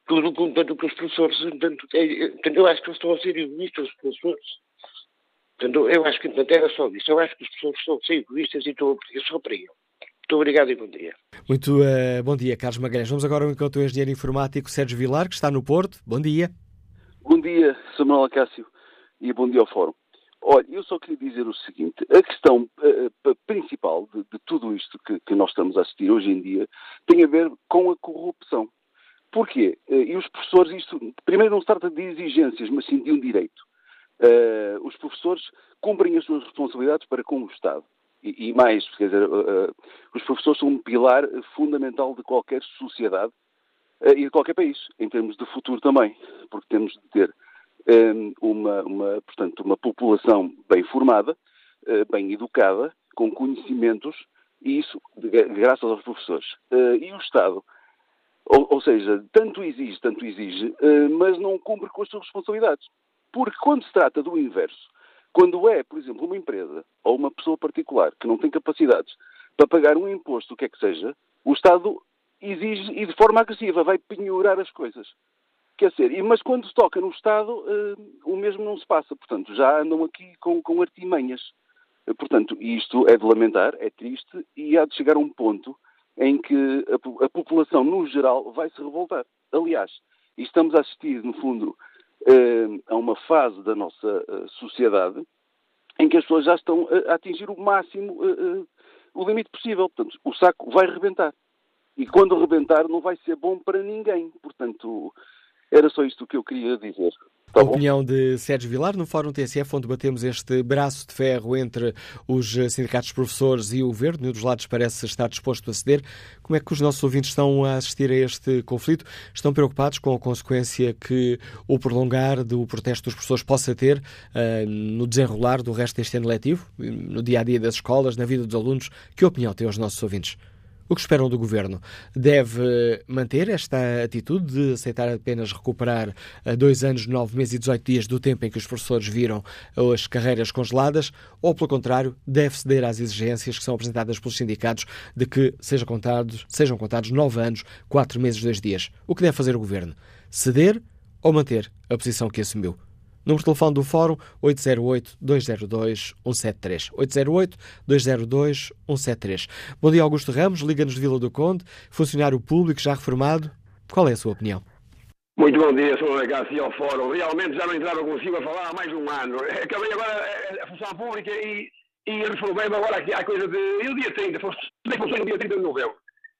Speaker 11: tudo portanto, que os professores. Portanto, é, portanto, eu acho que eles estão a ser egoístas, os professores. Portanto, eu acho que portanto, era só isso. Eu acho que os professores estão a ser egoístas e estou a pedir só para ele. Muito obrigado e bom dia.
Speaker 2: Muito uh, bom dia, Carlos Magalhães. Vamos agora ao encontro do engenheiro informático Sérgio Vilar, que está no Porto. Bom dia.
Speaker 12: Bom dia, Samuel Acácio, e bom dia ao Fórum. Olha, eu só queria dizer o seguinte: a questão uh, principal de, de, tudo isto que, que, nós estamos a assistir hoje em dia tem a ver com a corrupção. Porquê? Uh, e os professores, isto, primeiro não se trata de exigências, mas sim de um direito. Uh, os professores cumprem as suas responsabilidades para com o Estado. E, e mais, quer dizer, os professores são um pilar fundamental de qualquer sociedade e de qualquer país, em termos de futuro também, porque temos de ter uma, uma, portanto, uma população bem formada, bem educada, com conhecimentos, e isso graças aos professores. E o Estado, ou, ou seja, tanto exige, tanto exige, mas não cumpre com as suas responsabilidades. Porque quando se trata do inverso, quando é, por exemplo, uma empresa ou uma pessoa particular que não tem capacidades para pagar um imposto, o que é que seja, o Estado exige e de forma agressiva vai penhorar as coisas. Quer dizer, mas quando se toca no Estado, uh, o mesmo não se passa. Portanto, já andam aqui com, com artimanhas. Uh, portanto, isto é de lamentar, é triste e há de chegar a um ponto em que a, população, no geral, vai se revoltar. Aliás, estamos a assistir, no fundo, a uma fase da nossa sociedade em que as pessoas já estão a, a atingir o máximo, o limite possível. Portanto, o saco vai rebentar. E quando rebentar, não vai ser bom para ninguém. Portanto, era só isto que eu queria dizer.
Speaker 2: Tá a opinião de Sérgio Vilar no Fórum TSF, onde batemos este braço de ferro entre os sindicatos professores e o governo. Nenhum dos lados parece estar disposto a ceder. Como é que os nossos ouvintes estão a assistir a este conflito? Estão preocupados com a consequência que o prolongar do protesto dos professores possa ter uh, no desenrolar do resto deste ano letivo, no dia a dia das escolas, na vida dos alunos? Que opinião têm os nossos ouvintes? O que esperam do governo? Deve manter esta atitude de aceitar apenas recuperar eh, dois anos, nove meses e 18 dias do tempo em que os professores viram as carreiras congeladas? Ou, pelo contrário, deve ceder às exigências que são apresentadas pelos sindicatos de que sejam contados, sejam contados nove anos, quatro meses, dois dias? O que deve fazer o governo? Ceder ou manter a posição que assumiu? Número de telefone do Fórum 808-202-173. 808-202-173. Bom dia, Augusto Ramos, Liga-nos de Vila do Conde, funcionário público já reformado. Qual é a sua opinião?
Speaker 13: Muito bom dia, Sr. Legacy ao Fórum. Realmente já não entrava consigo a falar há mais de um ano. Acabei agora a função pública e, e reformei-me agora aqui a coisa de. E o dia 30, nem funções no dia 30 de novembro.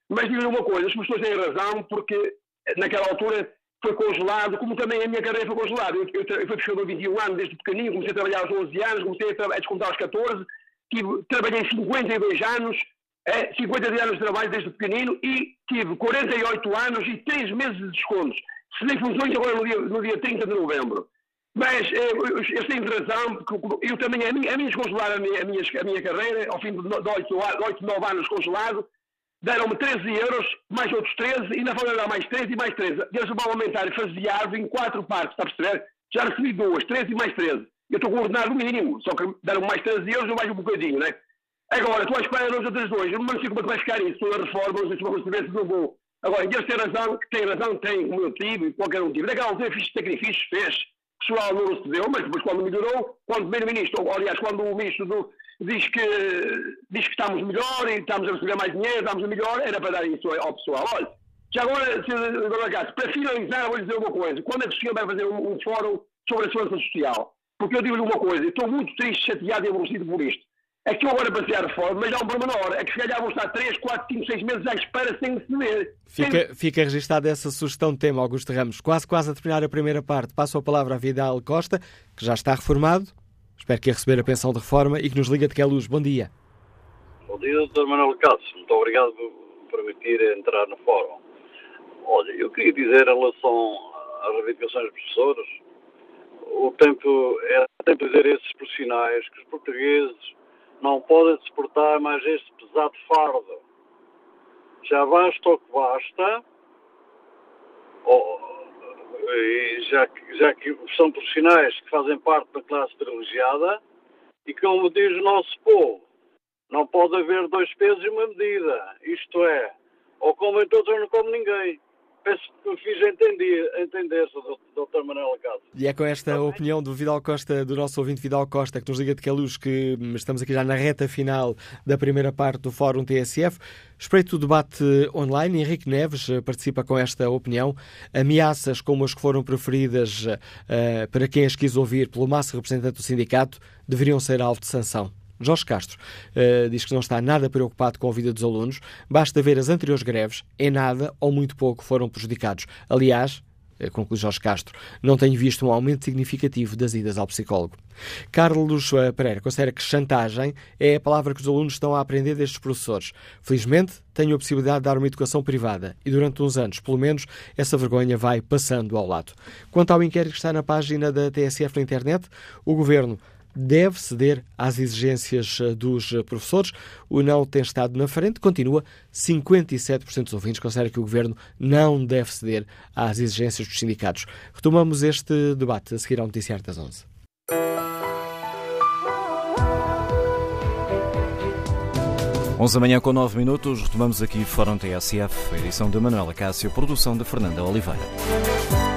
Speaker 13: Mas digo-lhe uma coisa, as pessoas têm razão, porque naquela altura foi congelado, como também a minha carreira foi congelada. Eu, eu, eu fui pescador 21 anos, desde pequenino, comecei a trabalhar aos 11 anos, comecei a, a descontar aos 14, tive, trabalhei 52 anos, é, 52 anos de trabalho desde pequenino e tive 48 anos e 3 meses de descontos. Nem funções agora no dia, no dia 30 de novembro. Mas eh, eu, eu tenho razão, porque eu também, a descongelar a minha, a minha, a minha carreira, ao fim de 8, 8 9 anos congelado, deram-me 13 euros, mais outros 13, e ainda foram dar mais 13 e mais 13. Eles vão aumentar e faseado em quatro partes, está a perceber? Já recebi duas, 13 e mais 13. Eu estou com o ordenado mínimo, só que deram mais 13 euros e mais um bocadinho, né? Agora, estou à espera dos outros dois. Eu não sei como é que vai ficar isso. A reforma, não sei se vou receber, se não vou. Agora, eles têm razão, têm razão, têm, como eu tive, e qualquer um tive. Naquela altura fiz sacrifícios, fez. O pessoal não recebeu, mas depois quando melhorou, quando o primeiro-ministro, ou aliás, quando o ministro do, diz que, diz que estamos melhor e estamos a receber mais dinheiro, estamos melhor, era para dar isso ao pessoal. Olha, já agora, se, para finalizar, vou dizer uma coisa. Quando é que o senhor vai fazer um, um fórum sobre a segurança social? Porque eu digo-lhe uma coisa, estou muito triste, chateado e aborrecido por isto. É que eu agora passei a reforma, mas há um pormenor, é que se calhar vão estar 3, 4, 5, 6 meses à espera sem receber.
Speaker 2: Fica, sem... fica registada essa sugestão de tema, Augusto Ramos. Quase, quase a terminar a primeira parte. Passo a palavra a Vidal Costa, que já está reformado, Espero que a receber a pensão de reforma e que nos liga de que é luz. Bom dia.
Speaker 14: Bom dia, doutor Manuel Cássio. Muito obrigado por permitir entrar no fórum. Olha, eu queria dizer em relação às reivindicações dos professores, o tempo é tempo dizer esses profissionais que os portugueses não podem suportar mais este pesado fardo. Já basta o que basta, ou, já, que, já que são profissionais que fazem parte da classe privilegiada, e como diz o nosso povo, não pode haver dois pesos e uma medida. Isto é, ou comem todos ou não come ninguém. Penso que me fiz entender, entender Dr. Manuel Acado.
Speaker 2: E é com esta opinião do Vidal Costa, do nosso ouvinte Vidal Costa, que nos liga de Queluz, que estamos aqui já na reta final da primeira parte do Fórum TSF. Espreito o debate online. Henrique Neves eh, participa com esta opinião. Ameaças como as que foram preferidas uh, para quem as quis ouvir pelo máximo representante do sindicato deveriam ser alvo de sanção. Jorge Castro uh, diz que não está nada preocupado com a vida dos alunos, basta ver as anteriores greves, em nada ou muito pouco foram prejudicados. Aliás, uh, conclui Jorge Castro, não tenho visto um aumento significativo das idas ao psicólogo. Carlos uh, Pereira considera que chantagem é a palavra que os alunos estão a aprender destes professores. Felizmente, tenho a possibilidade de dar uma educação privada e durante uns anos, pelo menos, essa vergonha vai passando ao lado. Quanto ao inquérito que está na página da TSF na internet, o Governo deve ceder às exigências eh, dos eh, professores. O não tem estado na frente, continua 57% dos ouvintes consideram que o governo não deve ceder às exigências dos sindicatos. Retomamos este debate a seguir ao noticiário das 11.
Speaker 1: Onze da manhã com 9 minutos, retomamos aqui Fórum TSF, edição de Manuela Cássio, produção de Fernanda Oliveira.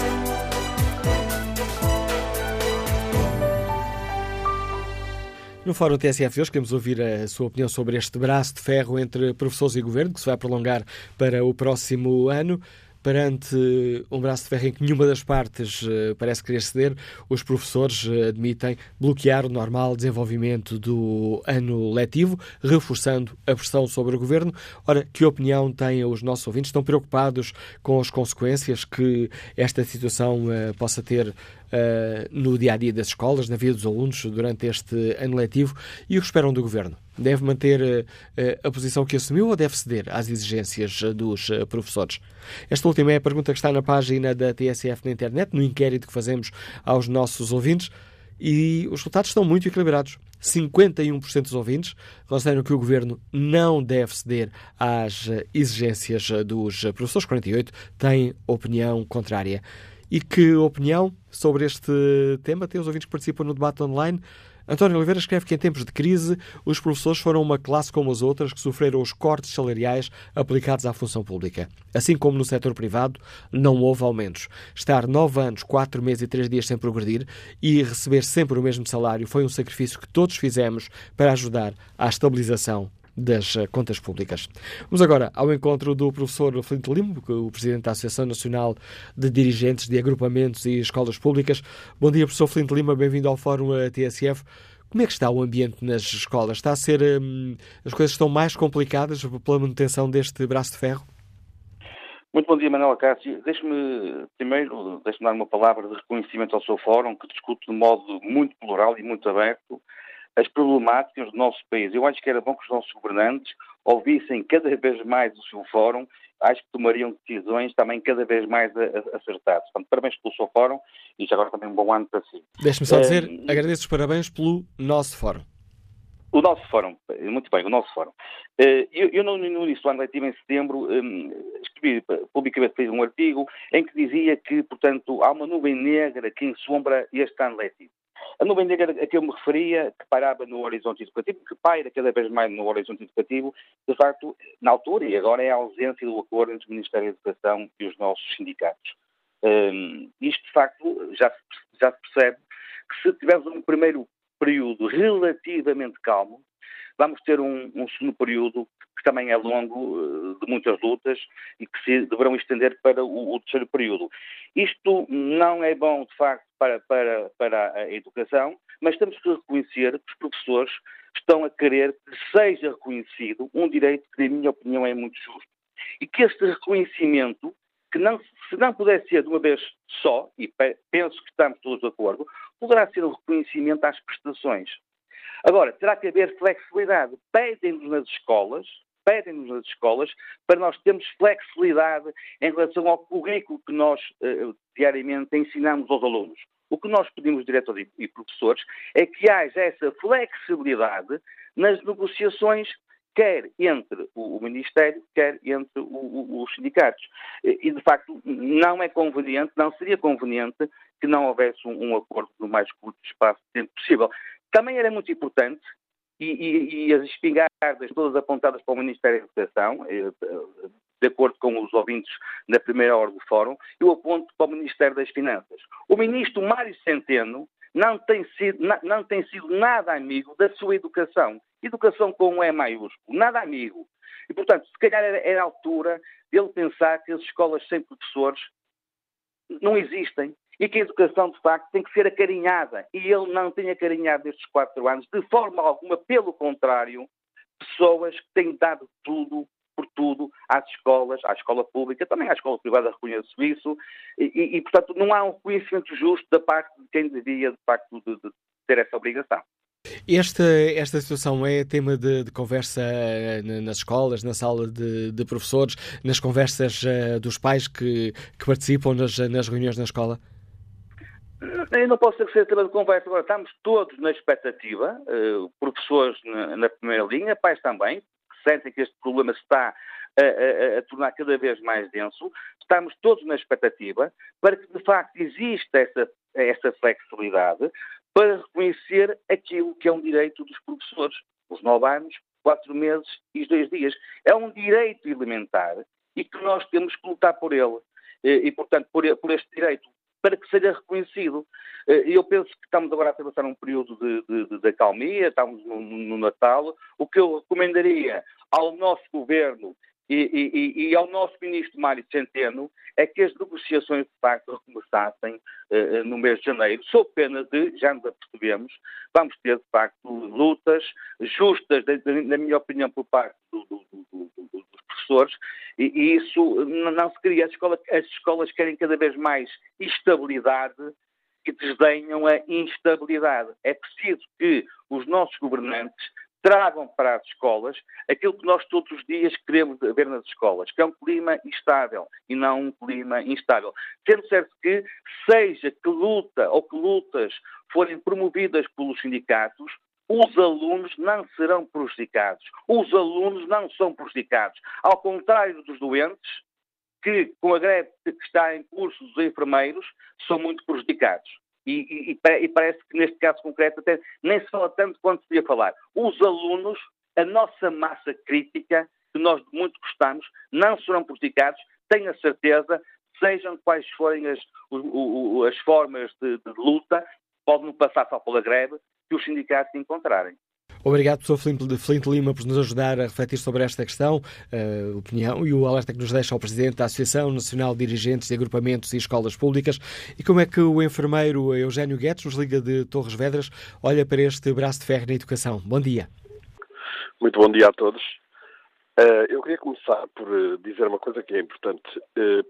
Speaker 2: No Fórum TSF hoje queremos ouvir a sua opinião sobre este braço de ferro entre professores e governo, que se vai prolongar para o próximo ano. Perante um braço de ferro em que nenhuma das partes uh, parece querer ceder, os professores uh, admitem bloquear o normal desenvolvimento do ano letivo, reforçando a pressão sobre o governo. Ora, que opinião têm os nossos ouvintes? Estão preocupados com as consequências que esta situação uh, possa ter no dia a dia das escolas, na vida dos alunos durante este ano letivo e o que esperam do governo? Deve manter uh, a posição que assumiu ou deve ceder às exigências dos professores? Esta última é a pergunta que está na página da TSF na internet, no inquérito que fazemos aos nossos ouvintes. E os resultados estão muito equilibrados. 51% dos ouvintes consideram que o governo não deve ceder às exigências dos professores, 48% têm opinião contrária. E que opinião sobre este tema têm os ouvintes que participam no debate online? António Oliveira escreve que em tempos de crise os professores foram uma classe como as outras que sofreram os cortes salariais aplicados à função pública. Assim como no setor privado, não houve aumentos. Estar nove anos, quatro meses e três dias sem progredir e receber sempre o mesmo salário foi um sacrifício que todos fizemos para ajudar à estabilização das eh, contas públicas. Vamos agora ao encontro do professor Flint Limo, o presidente da Associação Nacional de Dirigentes de Agrupamentos e Escolas Públicas. Bom dia, professor Flint Lima, bem-vindo ao Fórum TSF. Como é que está o ambiente nas escolas? Está a ser. Hum, as coisas estão mais complicadas pela manutenção deste braço de ferro?
Speaker 15: Muito bom dia, Manuel Cássio. Deixe-me, primeiro, deixe-me dar uma palavra de reconhecimento ao seu fórum, que discute de modo muito plural e muito aberto as problemáticas do nosso país. Eu acho que era bom que os nossos governantes ouvissem cada vez mais o seu fórum, acho que tomariam decisões também cada vez mais acertadas. Portanto, parabéns pelo seu fórum e já agora também um bom ano para si.
Speaker 2: Deixe-me só dizer, uh, agradeço os parabéns pelo nosso fórum.
Speaker 15: O nosso fórum, muito bem, o nosso fórum. Eh, eu, eu no, início do ano letivo, em setembro, um, escrevi publicamente um artigo em que dizia que, portanto, há uma nuvem negra que ensombra este ano letivo. A nuvem negra a que eu me referia, que pairava no horizonte educativo, que paira cada vez mais no horizonte educativo, de facto, na altura e agora é a ausência do acordo entre o Ministério da Educação e os nossos sindicatos. Um, isto, de facto, já já se percebe que se tivermos um primeiro período relativamente calmo, vamos ter um, um segundo período que também é longo, eh, de muitas lutas e que se deverão estender para o, o terceiro período. Isto não é bom, de facto, para, para, para a educação, mas temos que reconhecer que os professores estão a querer que seja reconhecido um direito que, na minha opinião, é muito justo. E que este reconhecimento, que não, se não puder ser de uma vez só, e penso que estamos todos de acordo, poderá ser o reconhecimento às prestações. Agora, terá que haver flexibilidade. Pedem-nos nas escolas, pedem-nos nas escolas para nós termos flexibilidade em relação ao currículo que nós uh, diariamente ensinamos aos alunos. O que nós pedimos, diretores e professores, é que haja essa flexibilidade nas negociações quer entre o, Ministério, quer entre o, o, os sindicatos. E, de facto, não é conveniente, não seria conveniente que não houvesse um, um acordo no mais curto espaço de tempo possível. Também era muito importante, e, e, e as espingardas todas apontadas para o Ministério da Educação, eh, de acordo com os ouvintes na primeira hora do fórum, eu aponto para o Ministério das Finanças. O ministro Mário Centeno não tem sido, não, não tem sido nada amigo da sua educação. Educação com um E maiúsculo, nada amigo. E, portanto, se calhar era, era a altura dele pensar que as escolas sem professores não existem e que a educação, de facto, tem que ser acarinhada. E ele não tem acarinhado estes quatro anos, de forma alguma, pelo contrário, pessoas que têm dado tudo por tudo às escolas, à escola pública, também à escola privada, reconheço isso, e, e, portanto, não há um conhecimento justo da parte de quem devia, de facto, de, de ter essa obrigação.
Speaker 2: Esta, esta situação é tema de, de conversa eh, nas escolas, na sala de, de professores, nas conversas uh, dos pais que, que participam nas, nas reuniões na escola?
Speaker 15: Eu não posso ser tema de conversa. Agora, estamos todos na expectativa, uh, professores na, primeira linha, pais também, que sentem que este problema está a, a, a, tornar cada vez mais denso. Estamos todos na expectativa para que, de facto, exista essa, essa flexibilidade para reconhecer aquilo que é um direito dos professores. Os nove anos, quatro meses e dois dias. É um direito elementar e que nós temos que lutar por ele. E, portanto, por, por este direito para que seja reconhecido. Eh, eu penso que estamos agora a atravessar um período de, de, de, acalmia, estamos no, no, Natal. O que eu recomendaria ao nosso governo e, e, e, ao nosso ministro Mário Centeno é que as negociações de facto recomeçassem uh, no mês de janeiro, sob pena de, já nos apercebemos, vamos ter de facto lutas justas, na minha opinião, por parte do, do, do, dos professores, e, e, isso não se queria. As escolas, as escolas querem cada vez mais estabilidade e desdenham a instabilidade. É preciso que os nossos governantes tragam para as escolas aquilo que nós todos os dias queremos ver nas escolas, que é um clima estável e não um clima instável. Sendo certo que, seja que luta ou que lutas forem promovidas pelos sindicatos, os alunos não serão prejudicados. Os alunos não são prejudicados. Ao contrário dos doentes, que com a greve que está em curso dos enfermeiros, são muito prejudicados. E, e, e, parece que neste caso concreto até nem se fala tanto quanto se devia falar. Os alunos, a nossa massa crítica, que nós muito gostamos, não serão prejudicados, tenho a certeza, sejam quais forem as, as formas de, de luta, podem passar só pela greve, que os sindicatos encontrarem.
Speaker 2: Obrigado, professor Flint Lima, por nos ajudar a refletir sobre esta questão, a opinião e o alerta que nos deixa ao Presidente da Associação Nacional de Dirigentes de Agrupamentos e Escolas Públicas. E como é que o enfermeiro Eugênio Guedes, nos liga de Torres Vedras, olha para este braço de ferro na educação? Bom dia.
Speaker 16: Muito bom dia a todos. Uh, eu queria começar por uh, dizer uma coisa que é importante.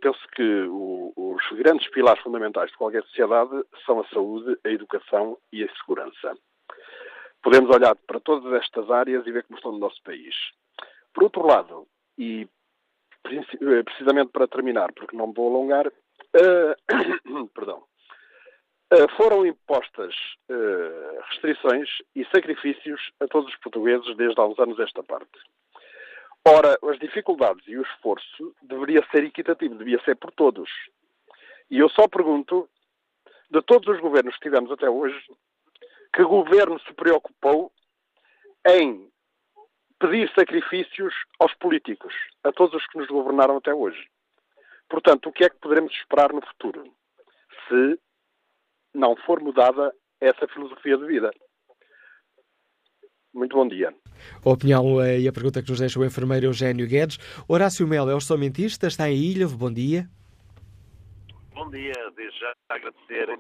Speaker 16: Penso que o, os grandes pilares fundamentais de qualquer sociedade são a saúde, a educação e a segurança podemos olhar para todas estas áreas e ver como estão no nosso país. Por outro lado, e eh, precisamente para terminar, porque não me vou alongar, uh, perdão, uh, foram impostas uh, restrições e sacrifícios a todos os portugueses desde há uns anos esta parte. Ora, as dificuldades e o esforço deveria ser equitativo, devia ser por todos. E eu só pergunto, de todos os governos que tivemos até hoje, que governo se preocupou em pedir sacrifícios aos políticos, a todos os que nos governaram até hoje. Portanto, o que é que poderemos esperar no futuro se não for mudada essa filosofia de vida? Muito bom dia.
Speaker 2: A opinião eh, e a pergunta que nos deixa o enfermeiro Eugênio Guedes. Horácio Melo é orçamentista, está em Ilha. Bom dia.
Speaker 17: Bom dia, desde já agradecer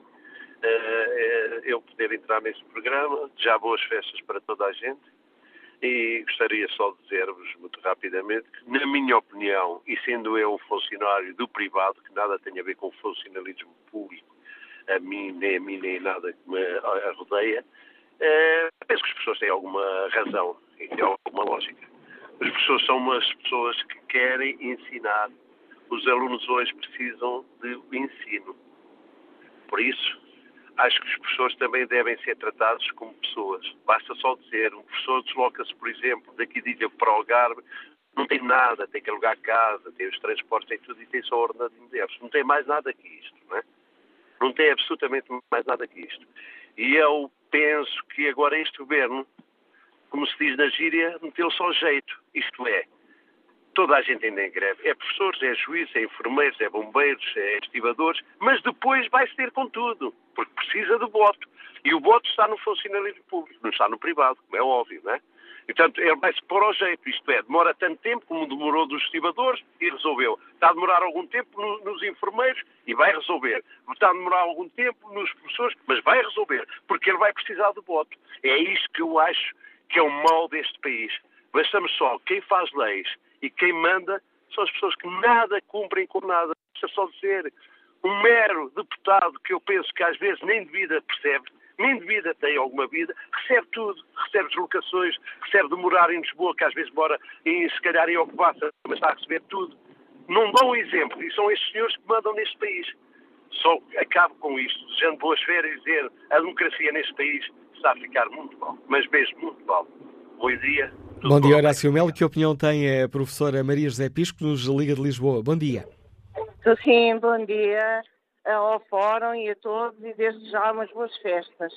Speaker 17: eu poder entrar nesse programa. Já boas festas para toda a gente. E gostaria só de dizer-vos muito rapidamente que, na minha opinião, e sendo eu um funcionário do privado, que nada tem a ver com o funcionalismo público, a mim, nem a mim, nem nada que me rodeia, Uh, penso que as pessoas têm alguma razão e têm alguma lógica. As pessoas são umas pessoas que querem ensinar. Os alunos hoje precisam de ensino. Por isso, acho que os professores também devem ser tratados como pessoas. Basta só dizer, um professor desloca-se, por exemplo, daqui de Ilha para o Algarve, não tem nada, tem que alugar casa, tem os transportes, tem tudo e tem só ordenado de Não tem mais nada que isto, não é? Não tem absolutamente mais nada que isto. E eu penso que agora este governo, como se diz na gíria, meteu só jeito. Isto é, toda a gente ainda em greve. É professores, é juízes, é enfermeiros, é bombeiros, é estivadores, mas depois vai-se ter com tudo, porque precisa de voto. E o voto está no funcionalismo público, não está no privado, como é óbvio, não é? E, portanto, ele vai-se pôr ao jeito, isto é, demora tanto tempo como demorou dos estivadores e resolveu. Está a demorar algum tempo no, nos enfermeiros e vai resolver. Está a demorar algum tempo nos professores, mas vai resolver, porque ele vai precisar de voto. É isto que eu acho que é o mal deste país. Bastamos só, quem faz leis e quem manda são as pessoas que nada cumprem com nada. Deixa só dizer, um mero deputado que eu penso que às vezes nem de vida percebe, nem de vida tem alguma vida, recebe tudo, recebe deslocações, recebe de morar em Lisboa, que às vezes mora em, se calhar em Ocupaça, mas está a receber tudo. Não dão exemplo, e são estes senhores que mandam neste país. Só acabo com isto, desejando boas férias e dizer a democracia neste país está a ficar muito mal, mas mesmo muito mal. Bom dia.
Speaker 2: Bom dia, Horácio Melo. Que opinião tem a professora Maria José Pisco nos Liga de Lisboa? Bom dia.
Speaker 18: Sim, bom dia ao Fórum e a todos e desde já umas boas festas.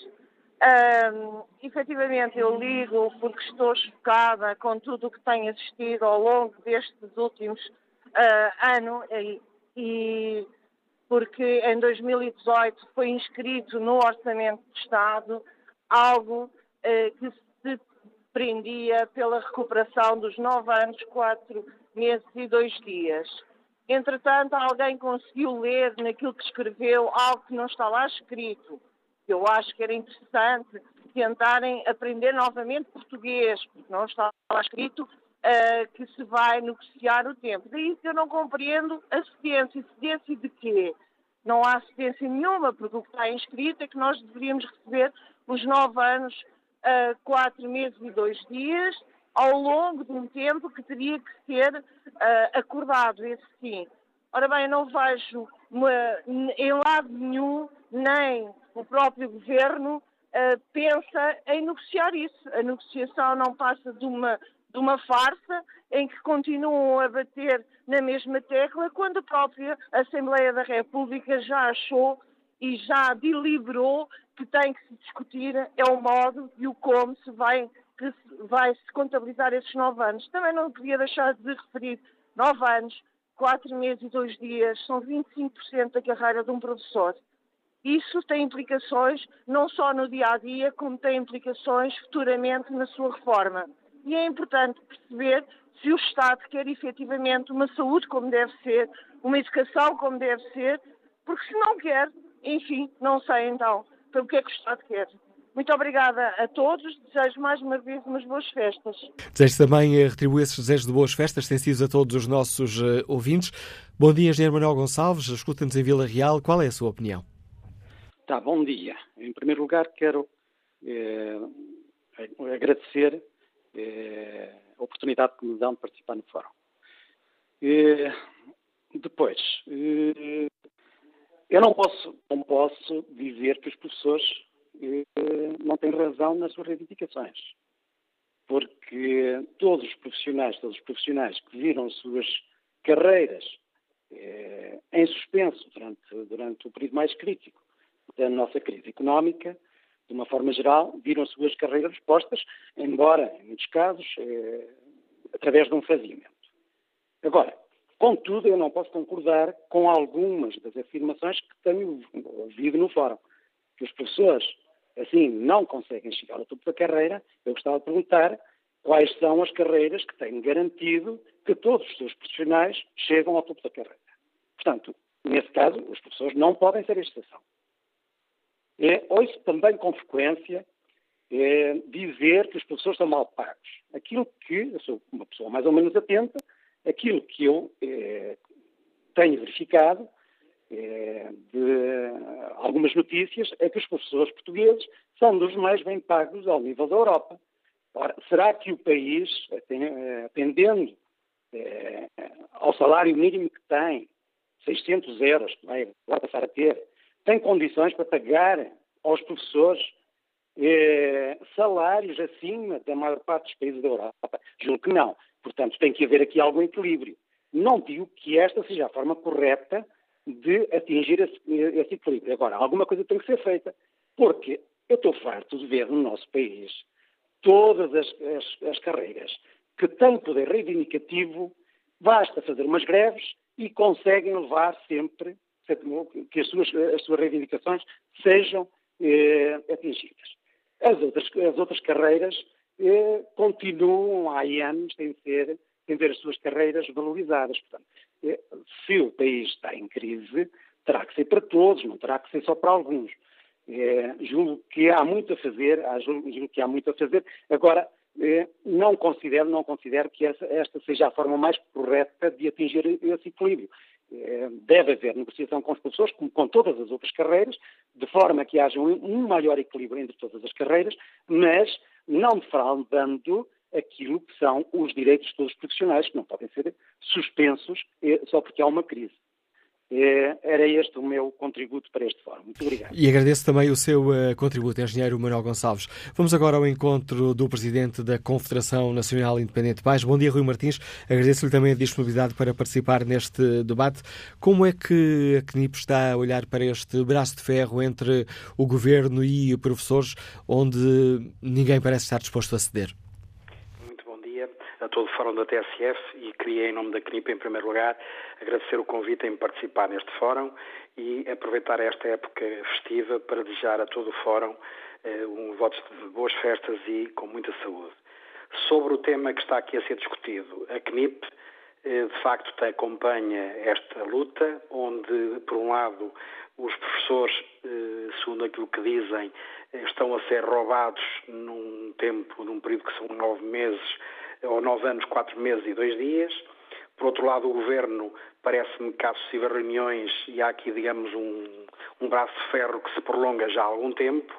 Speaker 18: Um, efetivamente, eu ligo porque estou chocada com tudo o que tenho assistido ao longo destes últimos uh, anos e, e, porque em 2018 foi inscrito no Orçamento de Estado algo uh, que se prendia pela recuperação dos nove anos, quatro meses e dois dias. Entretanto, alguém conseguiu ler naquilo que escreveu algo que não está lá escrito. Eu acho que era interessante tentarem aprender novamente português, porque não está lá escrito uh, que se vai negociar o tempo. Daí que eu não compreendo a cedência. Cedência de quê? Não há cedência nenhuma, porque o que está inscrito é que nós deveríamos receber os nove anos, uh, quatro meses e dois dias, ao longo de um tempo que teria que ser uh, acordado, esse sim. Ora bem, não vejo uma, em lado nenhum, nem o próprio governo uh, pensa em negociar isso. A negociação não passa de uma, de uma farsa em que continuam a bater na mesma tecla quando a própria Assembleia da República já achou e já deliberou que tem que se discutir é o modo e o como se vai que vai-se contabilizar esses nove anos. Também não podia deixar de referir nove anos, quatro meses e dois dias, são 25% da carreira de um professor. Isso tem implicações não só no dia a dia, como tem implicações futuramente na sua reforma. E é importante perceber se o Estado quer efetivamente uma saúde como deve ser, uma educação como deve ser, porque se não quer, enfim, não sei então, para o que é que o Estado quer. Muito obrigada a todos. Desejo mais uma vez umas boas festas.
Speaker 2: Desejo também eh, retribuir esses desejos de boas festas extensivos a todos os nossos uh, ouvintes. Bom dia, Engenheiro Manuel Gonçalves. Escuta-nos em Vila Real. Qual é a sua opinião?
Speaker 19: Tá, bom dia. Em primeiro lugar, quero eh, agradecer eh, a oportunidade que me dão de participar no fórum. Eh, depois, eu não posso, não posso dizer que os professores não tem razão nas suas reivindicações. Porque todos os profissionais, todos os profissionais que viram suas carreiras eh, em suspenso durante, durante o período mais crítico da nossa crise económica, de uma forma geral, viram suas carreiras postas, embora, em muitos casos, eh, através de um fazimento. Agora, contudo, eu não posso concordar com algumas das afirmações que tenho ouvido no fórum. Que os professores assim não conseguem chegar ao topo da carreira, eu gostava de perguntar quais são as carreiras que têm garantido que todos os seus profissionais chegam ao topo da carreira. Portanto, nesse caso, os professores não podem ser exceção. É, ouço também com frequência é, dizer que os professores são mal pagos. Aquilo que, eu sou uma pessoa mais ou menos atenta, aquilo que eu é, tenho verificado é, de algumas notícias é que os professores portugueses são dos mais bem pagos ao nível da Europa. Ora, será que o país, atendendo é, ao salário mínimo que tem, 600 euros, que vai, vai passar a ter, tem condições para pagar aos professores eh, salários acima da maior parte dos países da Europa? Julgo que não. Portanto, tem que haver aqui algum equilíbrio. Não digo que esta seja a forma correta de atingir esse, equilíbrio. Agora, alguma coisa tem que ser feita, porque eu estou farto de ver no nosso país todas as, as, as carreiras que têm poder reivindicativo, basta fazer umas greves e conseguem levar sempre que as suas, as suas reivindicações sejam eh, atingidas. As outras, as outras carreiras eh, continuam há anos sem, ser, sem ter as suas carreiras valorizadas. Portanto, eh, se o país está em crise, terá que ser para todos, não terá que ser só para alguns. Eh, julgo que há muito a fazer, julgo, julgo que há muito a fazer. Agora, não considero, não considero que essa, esta seja a forma mais correta de atingir esse equilíbrio. Deve haver negociação com os professores, como com todas as outras carreiras, de forma que haja um, maior equilíbrio entre todas as carreiras, mas não defraudando aquilo que são os direitos de todos os profissionais, que não podem ser suspensos eh, só porque há uma crise. É, era este o meu contributo para este fórum. Muito obrigado.
Speaker 2: E agradeço também o seu uh, contributo, engenheiro Manuel Gonçalves. Vamos agora ao encontro do presidente da Confederação Nacional Independente de Paz. Bom dia, Rui Martins. Agradeço-lhe também a disponibilidade para participar neste debate. Como é que a CNIP está a olhar para este braço de ferro entre o governo e professores, onde ninguém parece estar disposto a ceder?
Speaker 20: Todo o Fórum da TSF e queria, em nome da CNIP, em primeiro lugar, agradecer o convite em participar neste Fórum e aproveitar esta época festiva para desejar a todo o Fórum eh, um votos de boas festas e com muita saúde. Sobre o tema que está aqui a ser discutido, a CNIP eh, de facto acompanha esta luta, onde, por um lado, os professores, eh, segundo aquilo que dizem, estão a ser roubados num tempo, num período que são nove meses, ou nove anos, quatro meses e dois dias. Por outro lado, o Governo parece-me que há sucessivas reuniões e há aqui, digamos, um, um braço de ferro que se prolonga já há algum tempo.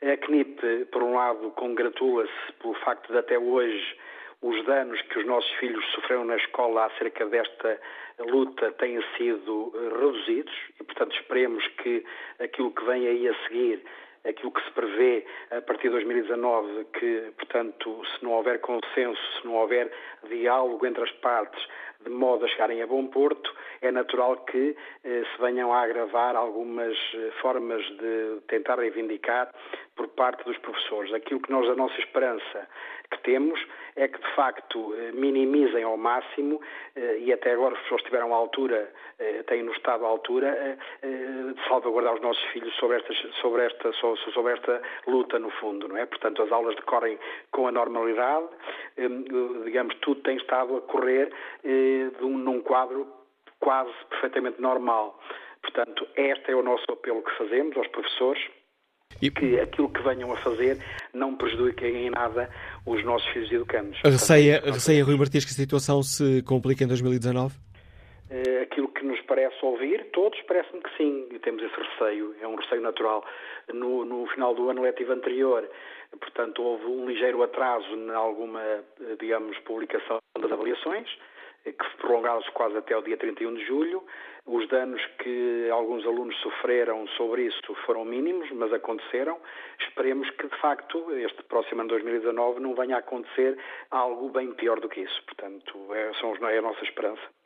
Speaker 20: A CNIP, por um lado, congratula-se pelo facto de até hoje os danos que os nossos filhos sofreram na escola acerca desta luta tenham sido reduzidos e, portanto, esperemos que aquilo que vem aí a seguir aquilo que se prevê a partir de 2019, que, portanto, se não houver consenso, se não houver diálogo entre as partes, de modo a chegarem a bom porto, é natural que eh, se venham a agravar algumas eh, formas de tentar reivindicar por parte dos professores. Aquilo que nós, a nossa esperança que temos é que, de facto, eh, minimizem ao máximo, eh, e até agora os professores estiveram à altura, eh, têm-nos estado à altura, de salvaguardar os nossos filhos sobre esta, sobre, esta, sobre esta luta, no fundo, não é? Portanto, as aulas decorrem com a normalidade, digamos, tudo tem estado a correr num quadro quase perfeitamente normal. Portanto, este é o nosso apelo que fazemos aos professores, e... que aquilo que venham a fazer não prejudiquem em nada os nossos filhos educandos.
Speaker 2: Receia, receia Rui Martins, que a situação se complica em 2019?
Speaker 20: Eh, aquilo que nos parece ouvir, todos, parece-me que sim, temos esse receio, é um receio natural. No, no final do ano letivo anterior, portanto, houve um ligeiro atraso em alguma, eh, digamos, publicação das avaliações, que se prolongaram quase até o dia 31 de julho. Os danos que alguns alunos sofreram sobre isso foram mínimos, mas aconteceram. Esperemos que, de facto, este próximo ano 2019 não venha a acontecer algo bem pior do que isso. Portanto, é, são, é a nossa esperança.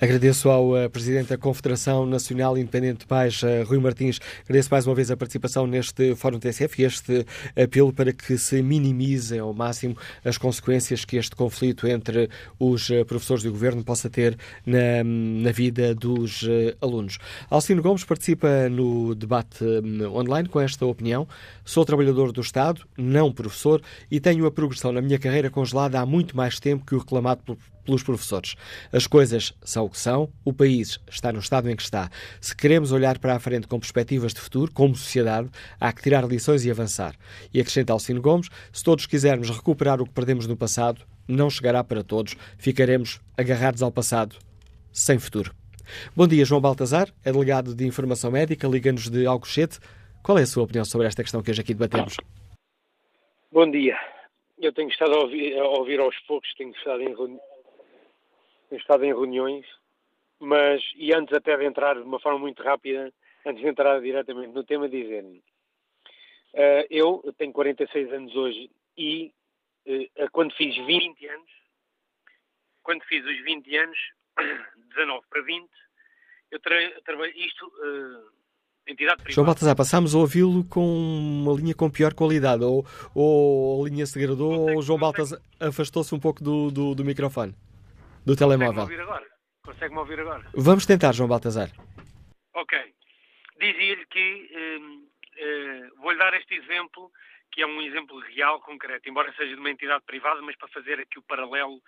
Speaker 2: Agradeço ao uh, Presidente da Confederação Nacional Independente de Paz, uh, Rui Martins, agradeço mais uma vez a participação neste Fórum TSF e este apelo para que se minimizem ao máximo as consequências que este conflito entre os uh, professores e o Governo possa ter na, na vida dos alunos. Alcino Gomes participa no debate um, online com esta opinião. Sou trabalhador do Estado, não professor, e tenho a progressão na minha carreira congelada há muito mais tempo que o reclamado pelos professores. As coisas são o que são, o país está no estado em que está. Se queremos olhar para a frente com perspectivas de futuro, como sociedade, há que tirar lições e avançar. E acrescenta Alcino Gomes: se todos quisermos recuperar o que perdemos no passado, não chegará para todos, ficaremos agarrados ao passado, sem futuro. Bom dia, João Baltazar, é delegado de Informação Médica, liga-nos de Alcochete. Qual é a sua opinião sobre esta questão que hoje aqui debatemos?
Speaker 21: Bom dia. Eu tenho estado a ouvir, a ouvir aos poucos, tenho estado, em. Tenho estado em reuniões, mas, e antes até de entrar de uma forma muito rápida, antes de entrar diretamente no tema, dizer-me, uh, eu tenho 46 anos hoje e uh, quando fiz 20 anos, quando fiz os 20 anos, 19 para 20, eu trabalhei isto, uh, entidade privada.
Speaker 2: João Baltazar, passámos a ouvi-lo com uma linha com pior qualidade, ou, ou a linha se degradou, ou João Baltazar afastou-se um pouco do, do, do microfone, do telemóvel.
Speaker 21: Consegue-me ouvir agora? Consegue-me ouvir agora?
Speaker 2: Vamos tentar, João Baltazar.
Speaker 21: Ok. Dizia-lhe que uh, uh, vou-lhe dar este exemplo, que é um exemplo real, concreto, embora seja de uma entidade privada, mas para fazer aqui o paralelo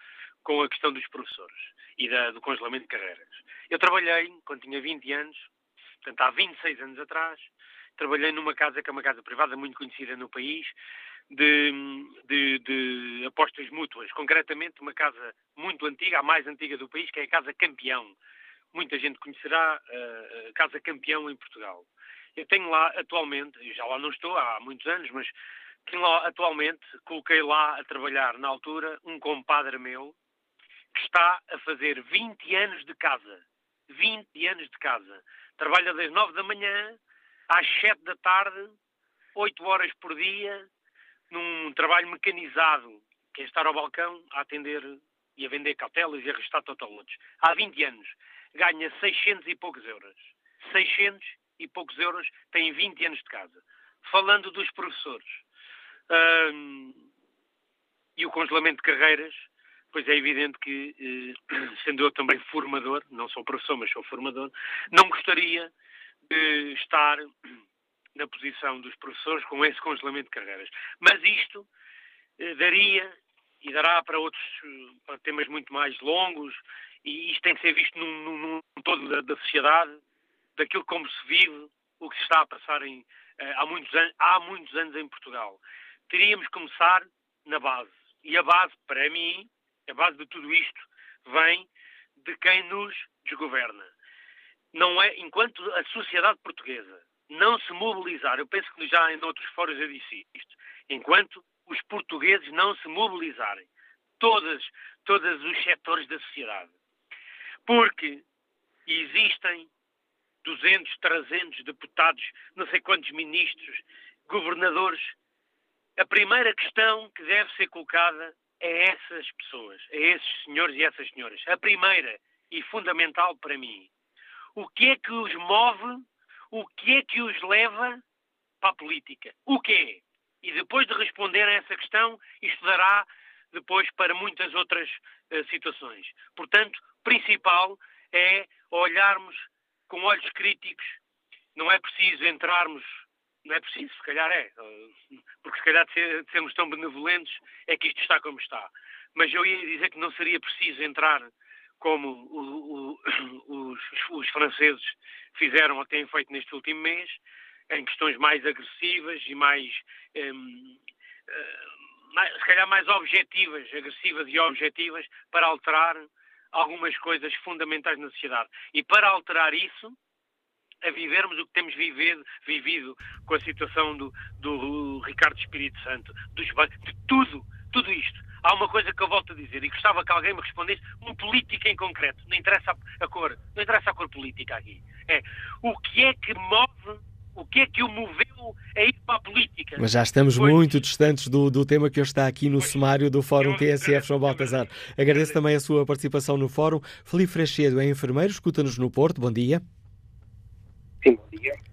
Speaker 21: com a questão dos professores e da, do congelamento de carreiras. Eu trabalhei, quando tinha 20 anos, portanto há 26 anos atrás, trabalhei numa casa que é uma casa privada muito conhecida no país, de, de, de, apostas mútuas, concretamente uma casa muito antiga, a mais antiga do país, que é a Casa Campeão. Muita gente conhecerá a Casa Campeão em Portugal. Eu tenho lá atualmente, já lá não estou há muitos anos, mas tenho lá atualmente, coloquei lá a trabalhar na altura um compadre meu, que está a fazer 20 anos de casa. 20 anos de casa. Trabalha das 9 da manhã às 7 da tarde, 8 horas por dia, num trabalho mecanizado, que é estar ao balcão a atender e a vender cautelas e a restar totalotes. Há 20 anos. Ganha 600 e poucos euros. 600 e poucos euros, tem 20 anos de casa. Falando dos professores. Hum, e o congelamento de carreiras, pois é evidente que, eh, sendo eu também formador, não sou professor, mas sou formador, não gostaria de estar na posição dos professores com esse congelamento de carreiras. Mas isto eh, daria e dará para outros para temas muito mais longos e isto tem que ser visto num, num, num todo da, da, sociedade, daquilo como se vive, o que se está a passar em, eh, há, muitos an há muitos anos em Portugal. Teríamos que começar na base. E a base, para mim, a base de tudo isto vem de quem nos desgoverna. Não é, enquanto a sociedade portuguesa não se mobilizar, eu penso que já em outros fóruns eu disse isto, enquanto os portugueses não se mobilizarem, todas, todos os setores da sociedade, porque existem 200, 300 deputados, não sei quantos ministros, governadores, a primeira questão que deve ser colocada a essas pessoas, a esses senhores e essas senhoras. A primeira e fundamental para mim. O que é que os move? O que é que os leva para a política? O quê? E depois de responder a essa questão, isto dará depois para muitas outras uh, situações. Portanto, principal é olharmos com olhos críticos. Não é preciso entrarmos não é preciso, se calhar é, porque se calhar de, ser, de sermos tão benevolentes é que isto está como está. Mas eu ia dizer que não seria preciso entrar como o, o, os, os, franceses fizeram ou têm feito neste último mês, em questões mais agressivas e mais, hum, mais, se calhar mais objetivas, agressivas e objetivas, para alterar algumas coisas fundamentais na sociedade. E para alterar isso, a vivermos o que temos vivido, vivido com a situação do, do Ricardo Espírito Santo, dos de tudo, tudo isto. Há uma coisa que eu volto a dizer e gostava que alguém me respondesse, um político em concreto, não interessa a, a cor, não interessa a cor política aqui. É o que é que move o que é que o moveu a ir para a política?
Speaker 2: Mas já estamos pois, muito distantes do, do tema que hoje está aqui no pois, sumário do Fórum TSF João Baltazar. Agradeço também a sua participação no Fórum. Felipe Frechedo é enfermeiro, escuta-nos no Porto. Bom dia.
Speaker 22: Sim, bom dia.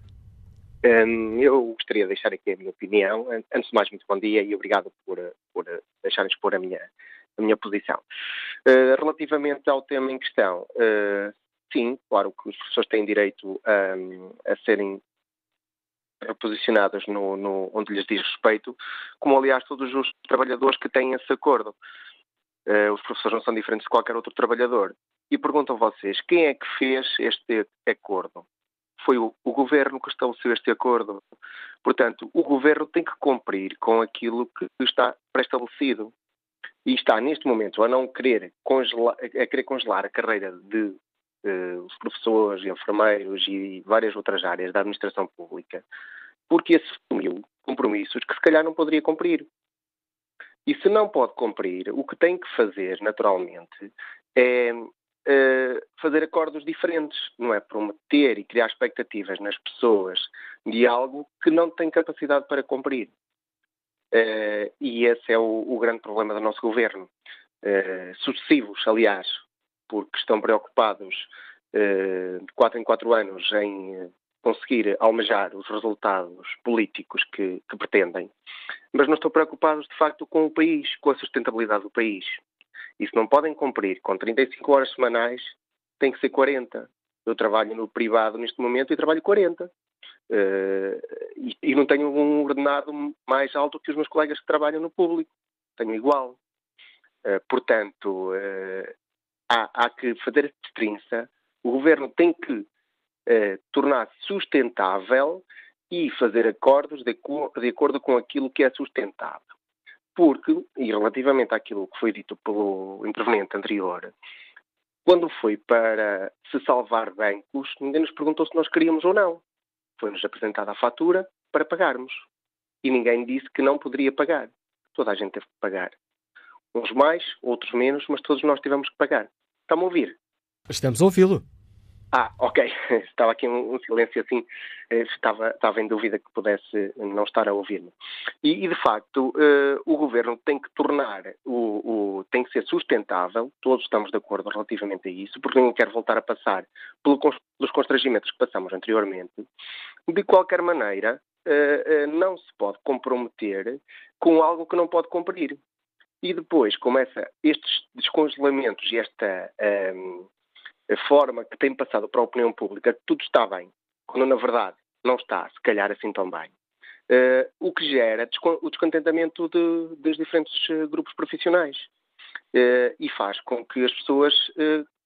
Speaker 22: Eu gostaria de deixar aqui a minha opinião. Antes de mais, muito bom dia e obrigado por, por deixar expor a minha, a minha posição. Uh, relativamente ao tema em questão, uh, sim, claro que os professores têm direito um, a serem posicionados no, no, onde lhes diz respeito, como aliás todos os trabalhadores que têm esse acordo. Uh, os professores não são diferentes de qualquer outro trabalhador. E pergunto a vocês, quem é que fez este acordo? Foi o, o governo que estabeleceu este acordo. Portanto, o governo tem que cumprir com aquilo que está pré-estabelecido. E está, neste momento, a não querer congelar, a querer congelar a carreira de os professores, enfermeiros e várias outras áreas da administração pública, porque assumiu compromissos que se calhar não poderia cumprir. E se não pode cumprir, o que tem que fazer, naturalmente, é fazer acordos diferentes, não é prometer e criar expectativas nas pessoas de algo que não tem capacidade para cumprir. Uh, e esse é o, o, grande problema do nosso governo. Uh, sucessivos, aliás, porque estão preocupados de quatro em quatro anos em conseguir almejar os resultados políticos que, que, pretendem, mas não estão preocupados de facto com o país, com a sustentabilidade do país. E se não podem cumprir com 35 horas semanais, tem que ser 40. Eu trabalho no privado neste momento e trabalho 40. Uh, eh, e, e, não tenho um ordenado mais alto que os meus colegas que trabalham no público. Tenho igual. Uh, portanto, uh, há, há, que fazer a distinção. O governo tem que tornar-se sustentável e fazer acordos de, de acordo com aquilo que é sustentável porque, e relativamente àquilo que foi dito pelo interveniente anterior, quando foi para se salvar bancos, ninguém nos perguntou se nós queríamos ou não. Foi-nos apresentada a fatura para pagarmos. E ninguém disse que não poderia pagar. Toda a gente teve que pagar. Uns mais, outros menos, mas todos nós tivemos que pagar. Estão a ouvir?
Speaker 2: Estamos a ouvi-lo.
Speaker 22: Ah, ok. Estava aqui um, um, silêncio assim, eh, estava, estava em dúvida que pudesse não estar a ouvir-me. E, e, de facto, uh, o governo tem que tornar, o, o, tem que ser sustentável, todos estamos de acordo relativamente a isso, porque ninguém quer voltar a passar pelo, pelos constrangimentos que passamos anteriormente. De qualquer maneira, uh, uh, não se pode comprometer com algo que não pode cumprir. E depois começa estes descongelamentos e esta a forma que tem passado para a opinião pública que tudo está bem, quando na verdade não está, se calhar, assim tão bem. Uh, o que gera o descontentamento de, dos diferentes uh, grupos profissionais uh, e faz com que as pessoas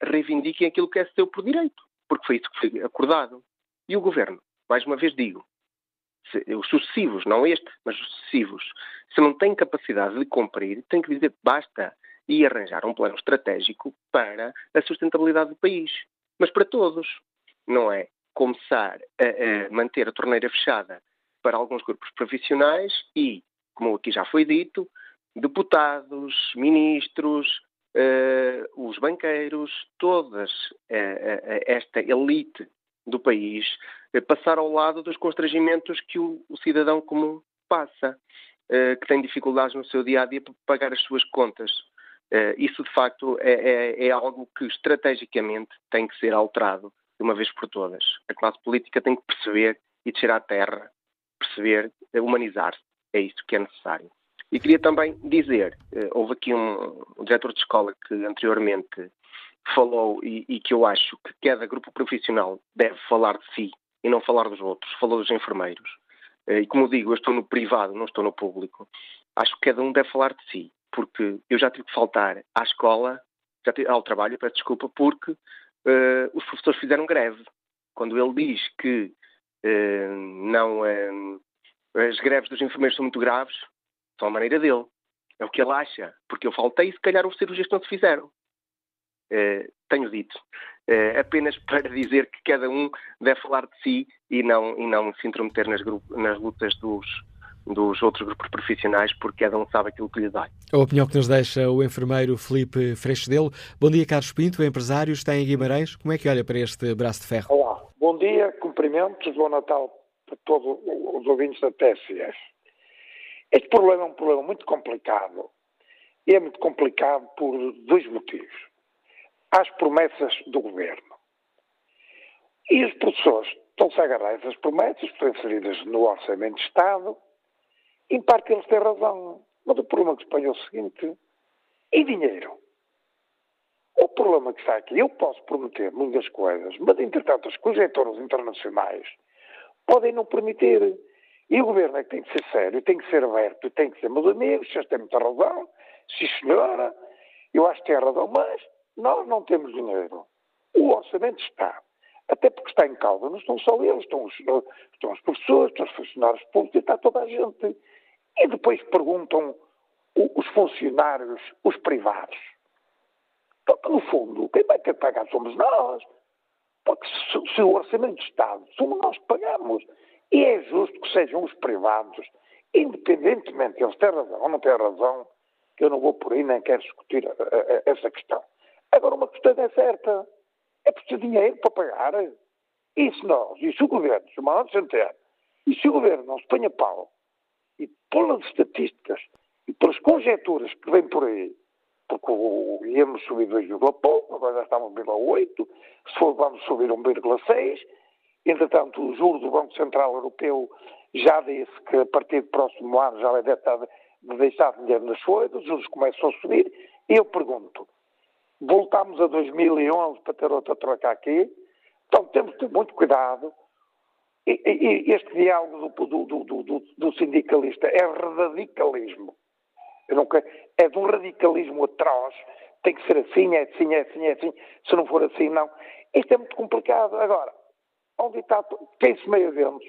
Speaker 22: reivindiquem aquilo que é seu por direito, porque foi isso que foi acordado. E o governo, mais uma vez digo, se, os sucessivos, não este, mas os sucessivos, se não tem capacidade de cumprir, tem que dizer basta e arranjar um plano estratégico para a sustentabilidade do país. Mas para todos. Não é começar a, a manter a torneira fechada para alguns grupos profissionais e, como aqui já foi dito, deputados, ministros, uh, os banqueiros, todas uh, uh, esta elite do país passar ao lado dos constrangimentos que o, o cidadão comum passa, que tem dificuldades no seu dia a dia para pagar as suas contas. Uh, isso, de facto, é, é, é, algo que estrategicamente tem que ser alterado de uma vez por todas. A classe política tem que perceber e descer à terra, perceber, humanizar-se. É isso que é necessário. E queria também dizer, uh, houve aqui um, um, diretor de escola que anteriormente falou e, e, que eu acho que cada grupo profissional deve falar de si e não falar dos outros. Falou dos enfermeiros. E como digo, eu estou no privado, não estou no público. Acho que cada um deve falar de si porque eu já tive que faltar à escola, já tive, ao trabalho, peço desculpa, porque uh, os professores fizeram greve. Quando ele diz que uh, não, uh, as greves dos enfermeiros são muito graves, são a maneira dele. É o que ele acha, porque eu faltei e se calhar os cirurgias não se fizeram. tenho dito. apenas para dizer que cada um deve falar de si e não, e não se intrometer nas, nas lutas dos, dos outros grupos profissionais, porque cada um sabe aquilo que lhe dá.
Speaker 2: A opinião que nos deixa o enfermeiro Felipe Freixodelo. Bom dia, Carlos Pinto, empresário, está em Guimarães. Como é que olha para este braço de ferro?
Speaker 23: Olá, bom dia, cumprimentos, bom Natal para todos os ouvintes da TSF. Este problema é um problema muito complicado. E é muito complicado por dois motivos. Há as promessas do governo. E os professores estão-se a agarrar a essas promessas, que estão inseridas no Orçamento de Estado, em parte eles têm razão. Mas o problema que se põe é o seguinte: e dinheiro? O problema que está aqui, eu posso prometer muitas coisas, mas entretanto os conjetores internacionais podem não permitir. E o governo é que tem que ser sério, tem que ser aberto, tem que ser meus amigos, vocês têm muita razão, sim senhora, eu acho que tem razão, mas nós não temos dinheiro. O orçamento está. Até porque está em causa, não estão só eles, estão os, estão os professores, estão os funcionários públicos, está toda a gente. E depois perguntam os funcionários, os privados. Então, no fundo, quem vai ter que pagar somos nós. Porque se, o orçamento de Estado somos nós que pagamos, e é justo que sejam os privados, independentemente eles têm razão ou não têm razão, que eu não vou por aí nem quero discutir a, a, essa questão. Agora, uma questão é certa. É preciso dinheiro para pagar. E se nós, e se o governo, se o Manuel Centeno, e se o governo não se ponha pau, e pelas estatísticas e pelas conjecturas que vêm por aí, porque o, íamos subir 2,5, agora já estamos 1,8, se for vamos subir 1,6, entretanto o juro do Banco Central Europeu já disse que a partir do próximo ano já vai deixar de deixar dinheiro nas folhas, os juros começam a subir, e eu pergunto, voltamos a 2011 para ter outra troca aqui, então temos que ter muito cuidado, este diálogo do, do, do, do, sindicalista é radicalismo. Nunca, é de um radicalismo atroz. Tem que ser assim, é assim, é assim, é assim. Se não for assim, não. Isto é muito complicado. Agora, onde está quem se meia ventos,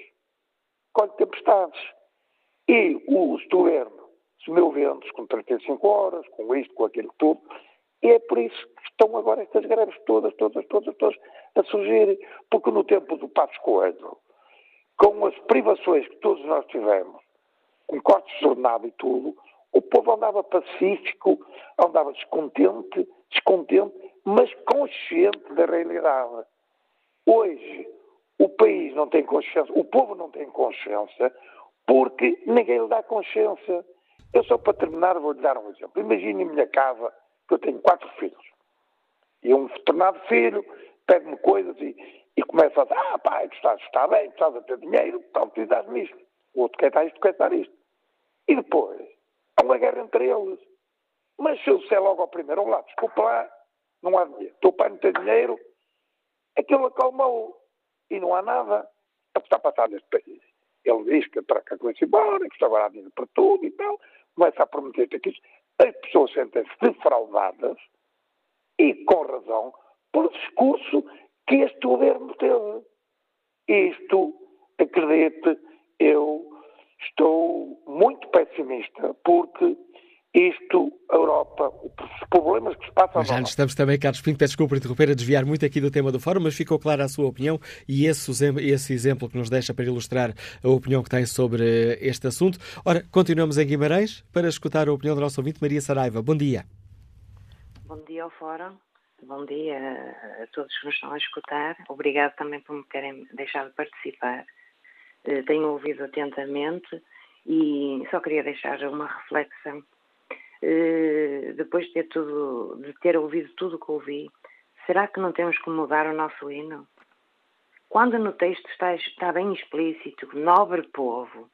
Speaker 23: colhe tempestades. E o, o governo semeu ventos com 35 horas, com isto, com aquilo tudo. E é por isso que estão agora estas greves todas, todas, todas, todas a surgir. Porque no tempo do Passos Coelho, com as privações que todos nós tivemos, com cortes de jornada e tudo, o povo andava pacífico, andava descontente, descontente, mas consciente da realidade. Hoje, o país não tem consciência, o povo não tem consciência, porque ninguém lhe dá consciência. Eu só para terminar vou-lhe dar um exemplo. Imagine a minha casa, que eu tenho quatro filhos. E um determinado filho pede-me coisas e, e começa a dizer, ah pai, tu estás, está bem, tu estás a ter dinheiro, então precisas-me isto. O outro quer dar isto, quer dar isto. E depois, há uma guerra entre eles. Mas se eu disser logo ao primeiro, lá, desculpa lá, não há dinheiro. Teu pai não tem dinheiro, aquilo acalmou. E não há nada a que está a passar neste país. Ele diz que para cá começa embora, que está agora dinheiro para tudo e tal. Começa a prometer aqui. As pessoas sentem-se defraudadas e com razão pelo discurso que este governo teve. Isto, acredite, eu estou muito pessimista porque isto, a Europa, os problemas que se passam...
Speaker 2: Já nos estamos também, Carlos Pinto, peço desculpa por interromper, a desviar muito aqui do tema do fórum, mas ficou clara a sua opinião e esse, esse exemplo que nos deixa para ilustrar a opinião que tem sobre este assunto. Ora, continuamos em Guimarães para escutar a opinião do nosso ouvinte, Maria Saraiva. Bom dia.
Speaker 24: Bom dia ao fórum. Bom dia a todos que nos estão a escutar. Obrigado também por me terem deixado participar. Eh, tenho ouvido atentamente e só queria deixar uma reflexão. Eh, depois de ter, tudo, de ter ouvido tudo o que ouvi, será que não temos que mudar o nosso hino? Quando no texto está, está bem explícito, nobre povo,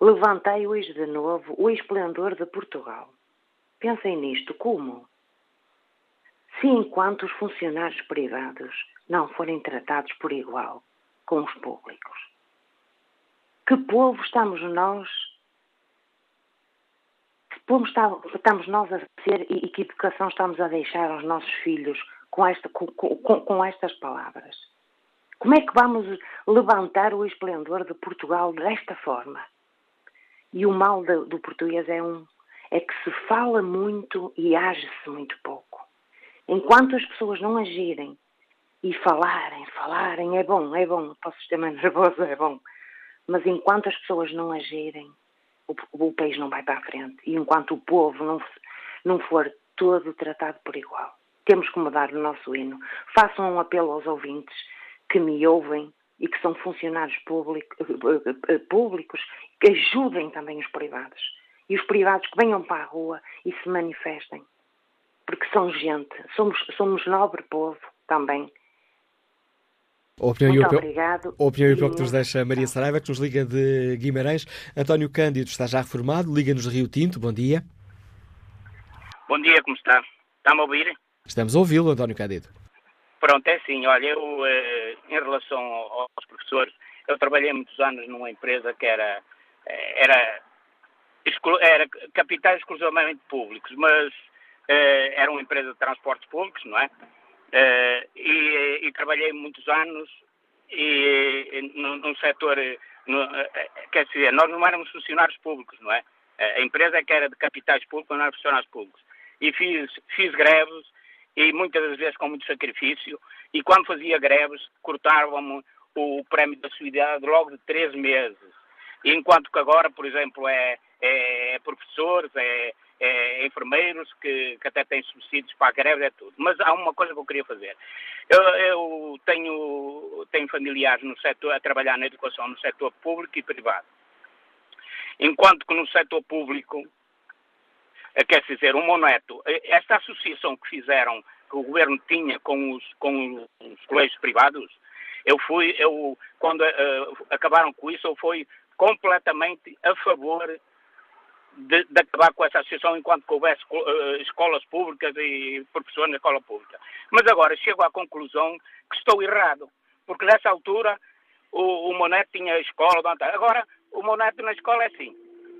Speaker 24: levantai hoje de novo o esplendor de Portugal. Pensem nisto, como? Se enquanto os funcionários privados não forem tratados por igual com os públicos. Que povo estamos nós? Que povo estamos nós a ser e que educação estamos a deixar aos nossos filhos com, esta, com, com, com estas palavras? Como é que vamos levantar o esplendor de Portugal desta forma? E o mal do, do português é um, é que se fala muito e age-se muito pouco. Enquanto as pessoas não agirem e falarem, falarem, é bom, é bom, para o sistema nervoso é bom, mas enquanto as pessoas não agirem, o, o país não vai para a frente. E enquanto o povo não, não for todo tratado por igual. Temos que mudar o nosso hino. Façam um apelo aos ouvintes que me ouvem e que são funcionários público, eh, públicos, que ajudem também os privados. E os privados que venham para a rua e se manifestem porque são gente, somos, somos nobre povo também.
Speaker 2: A opinião
Speaker 24: Muito
Speaker 2: e
Speaker 24: obrigado.
Speaker 2: A opinião e o que nos deixa Maria Saraiva, que nos liga de Guimarães. António Cândido está já reformado, liga-nos de Rio Tinto. Bom dia.
Speaker 25: Bom dia, como está? Está-me a ouvir?
Speaker 2: Estamos a ouvi-lo, António Cândido.
Speaker 25: Pronto, é assim, olha, eu, eh, em relação aos professores, eu trabalhei muitos anos numa empresa que era, eh, era, era capitais exclusivamente públicos, mas era uma empresa de transportes públicos, não é? Eh, e, e, trabalhei muitos anos e, num, num setor, no, eh, quer dizer, nós não éramos funcionários públicos, não é? A empresa é que era de capitais públicos, não era funcionários públicos. E fiz, fiz greves e muitas das vezes com muito sacrifício, e quando fazia greves, cortavam-me o prémio da suidade logo de três meses. Enquanto que agora, por exemplo, é, é professores, é, é enfermeiros que, que, até têm subsídios para a greve, é tudo. Mas há uma coisa que eu queria fazer. Eu, eu tenho, tenho familiares no setor, a trabalhar na educação no setor público e privado. Enquanto que no setor público, eh, quer dizer, o Moneto, eh, esta associação que fizeram, que o governo tinha com os, com os colégios privados, eu fui, eu, quando uh, acabaram com isso, eu fui completamente a favor de, de, acabar com essa associação enquanto houvesse uh, escolas públicas e professores na escola pública. Mas agora chego à conclusão que estou errado, porque nessa altura o, o Moneto tinha escola, agora o Moneto na escola é assim,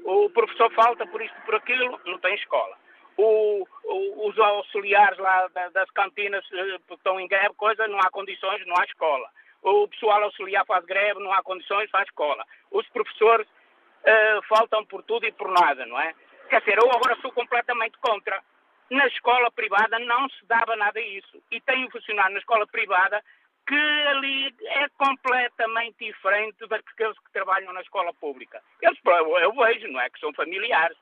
Speaker 25: o professor falta por isto, por aquilo, não tem escola. O, o, os auxiliares lá das cantinas uh, estão em greve, coisa, não há condições, não há escola o pessoal auxiliar faz greve, não há condições, faz escola. Os professores uh, faltam por tudo e por nada, não é? Quer dizer, eu agora sou completamente contra. Na escola privada não se dava nada isso. E tenho funcionário na escola privada que ali é completamente diferente daqueles que trabalham na escola pública. Eles, eu vejo, não é? Que são familiares.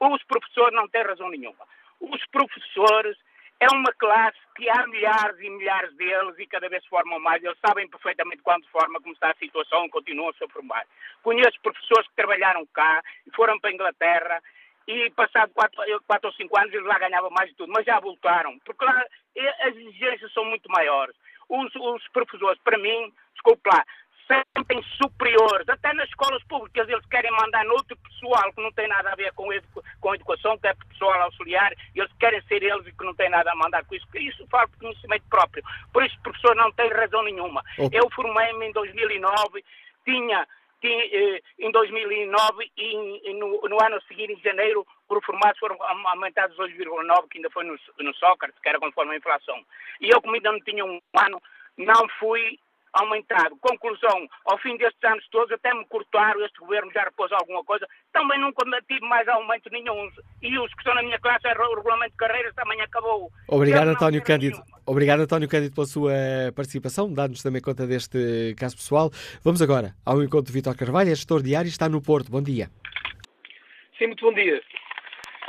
Speaker 25: Os professores não têm razão nenhuma. Os professores é uma classe que há milhares e milhares deles e cada vez se formam mais. Eles sabem perfeitamente quando forma, como está a situação, continuam-se a formar. Conheço professores que trabalharam cá e foram para a Inglaterra e passado quatro, quatro ou cinco anos eles lá ganhavam mais de tudo, mas já voltaram, porque lá as exigências são muito maiores. Os, os professores, para mim, desculpe lá, sentem superiores, até nas escolas públicas eles querem mandar noutro pessoal que não tem nada a ver com, com a educação, que é pessoal auxiliar, eles querem ser eles e que não tem nada a mandar com isso, isso fala de conhecimento próprio. Por isso o professor não tem razão nenhuma. Okay. Eu formei-me em 2009, tinha, tinha eh, em 2009 e, e no, no, ano seguinte, em janeiro, por formados foram aumentados 2,9, que ainda foi no, no Sócrates, que era conforme a inflação. E eu, como ainda não tinha um ano, não fui aumentado. Conclusão, ao fim destes anos todos, até me cortaram, este governo já repôs alguma coisa, também nunca tive mais aumento nenhum. E os que estão na minha classe, o regulamento de carreiras também acabou.
Speaker 2: Obrigado, António Cândido. Obrigado, António Cândido, pela sua participação, dá-nos também conta deste caso pessoal. Vamos agora ao encontro de Vitor Carvalho, é gestor diário, está no Porto. Bom dia.
Speaker 26: Sim, muito bom dia.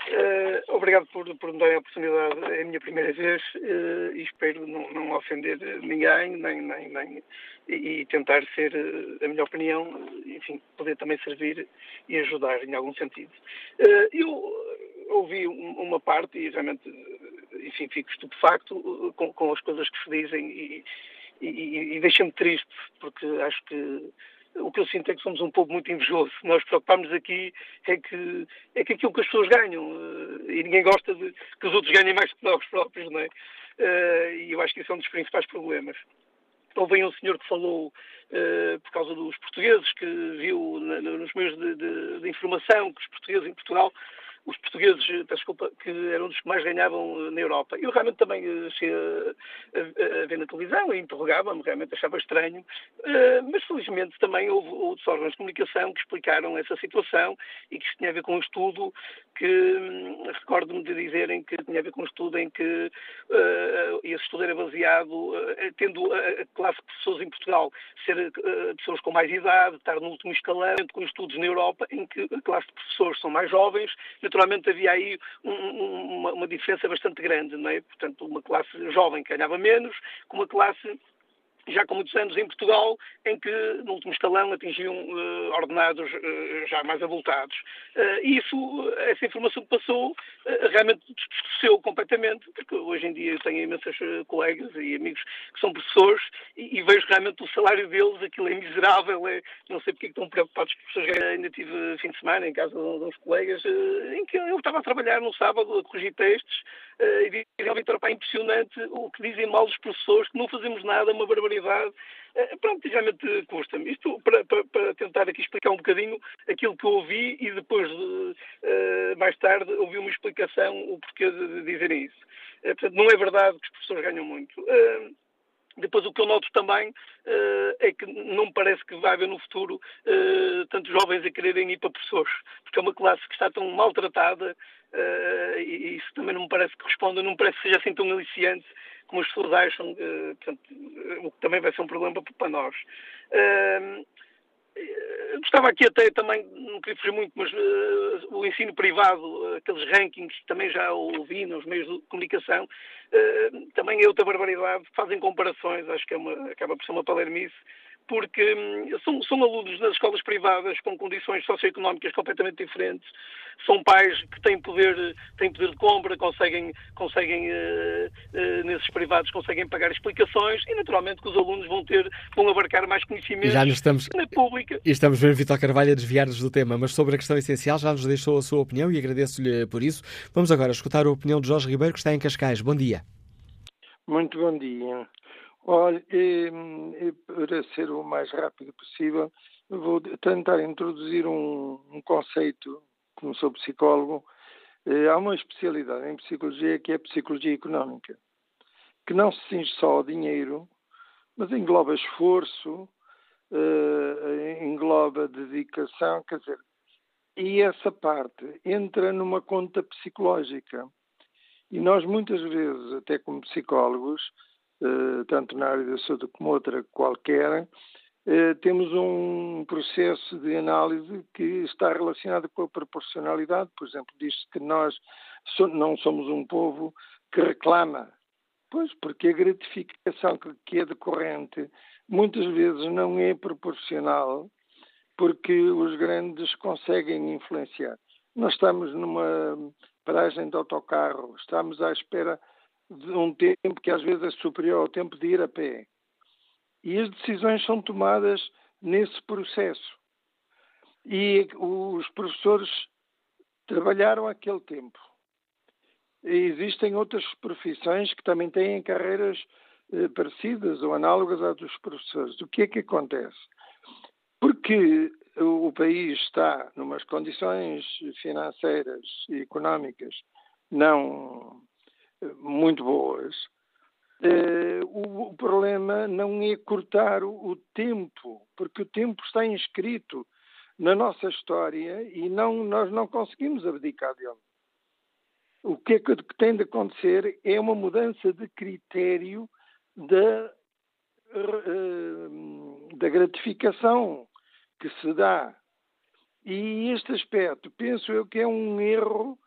Speaker 26: Uh, obrigado por, por me darem a oportunidade. É a minha primeira vez uh, e espero não, não ofender ninguém nem, nem, nem e, tentar ser, uh, a minha opinião, enfim, poder também servir e ajudar em algum sentido. eu ouvi um, uma parte e realmente, enfim, fico estupefacto com, com as coisas que se dizem e, e, e deixa-me triste porque acho que o que eu sinto é que somos um povo muito invejoso. Nós preocupamos aqui é que, é que aquilo que as pessoas ganham eh, e ninguém gosta de que os outros ganhem mais que nós próprios, não é? Eh, e eu acho que isso é um dos principais problemas. Houve um senhor que falou uh, por causa dos portugueses, que viu nos meios de, de, de, informação que os portugueses em Portugal os portugueses, desculpa, que eram dos que mais ganhavam eh, na Europa. Eu realmente também eh, cheguei a, a, ver na televisão e interrogava-me, realmente achava estranho, mas felizmente também houve outros órgãos de comunicação que explicaram essa situação e que isso tinha a ver com um estudo que, hum, recordo-me de dizerem que tinha a ver com um estudo em que esse estudo era baseado, tendo a classe de pessoas em Portugal ser pessoas com mais idade, estar no último escalão, com estudos na Europa em que a classe de professores são mais jovens, naturalmente havia aí um, uma, uma, diferença bastante grande, não é? Portanto, uma classe jovem que ganhava menos, com uma classe já com muitos anos em Portugal, em que no último escalão atingiam uh, ordenados uh, já mais avultados. Uh, isso, essa informação que passou, realmente distorceu completamente, porque hoje em dia eu tenho imensas colegas e amigos que são professores e, e, vejo realmente o salário deles, aquilo é miserável, é, não sei porque é estão preocupados com professores. Ainda tive fim de semana em casa de uns colegas em que eu estava a trabalhar no sábado a corrigir textos e vi realmente era impressionante o que dizem mal os professores, que não fazemos nada, uma barbaridade realidade, eh, pronto, realmente custa-me. Isto para, para, para, tentar aqui explicar um bocadinho aquilo que ouvi e depois, uh, mais tarde, ouvi uma explicação o porquê de, dizerem isso. Portanto, não é verdade que os professores ganham muito. Depois, o que eu noto também uh, é que não me parece que vai haver no futuro uh, tantos jovens a quererem ir para professores, porque é uma classe que está tão maltratada uh, e isso também não me parece que responda, não me parece que seja assim tão aliciante como as pessoas acham, portanto, o que também vai ser um problema para nós. Uh, gostava aqui até também, não queria fugir muito, mas uh, o ensino privado, aqueles rankings também já ouvi nos meios de comunicação, uh, também é outra barbaridade, fazem comparações, acho que é uma, acaba por ser uma palermice, porque hum, são, são, alunos das escolas privadas com condições socioeconómicas completamente diferentes, são pais que têm poder, têm poder de compra, conseguem, conseguem uh, uh, nesses privados conseguem pagar explicações e naturalmente que os alunos vão ter, vão abarcar mais conhecimentos
Speaker 2: já nos estamos,
Speaker 26: na pública.
Speaker 2: E estamos vendo Vitor Carvalho a desviar-nos do tema, mas sobre a questão essencial já nos deixou a sua opinião e agradeço-lhe por isso. Vamos agora escutar a opinião de Jorge Ribeiro, que está em Cascais. Bom dia.
Speaker 27: Muito bom dia. Olha, e, e para ser o mais rápido possível, vou tentar introduzir um, um conceito, como sou psicólogo, eh, há uma especialidade em psicologia que é a psicologia económica, que não se cinge só ao dinheiro, mas engloba esforço, eh, engloba dedicação, quer dizer, e essa parte entra numa conta psicológica. E nós muitas vezes, até como psicólogos, tanto na área da saúde como outra qualquer, eh, temos um processo de análise que está relacionado com a proporcionalidade. Por exemplo, diz-se que nós não somos um povo que reclama. Pois, porque a gratificação que é decorrente muitas vezes não é proporcional, porque os grandes conseguem influenciar. Nós estamos numa paragem de autocarro, estamos à espera de um tempo que às vezes é superior ao tempo de ir a pé. E as decisões são tomadas nesse processo. E os professores trabalharam aquele tempo. E existem outras profissões que também têm carreiras eh, parecidas ou análogas às dos professores. O que é que acontece? Porque o país está numas condições financeiras e económicas não muito boas. Uh, o, problema não é cortar o, tempo, porque o tempo está inscrito na nossa história e não, nós não conseguimos abdicar dele. O que é que tem de acontecer é uma mudança de critério da, uh, da gratificação que se dá. E este aspecto, penso eu que é um erro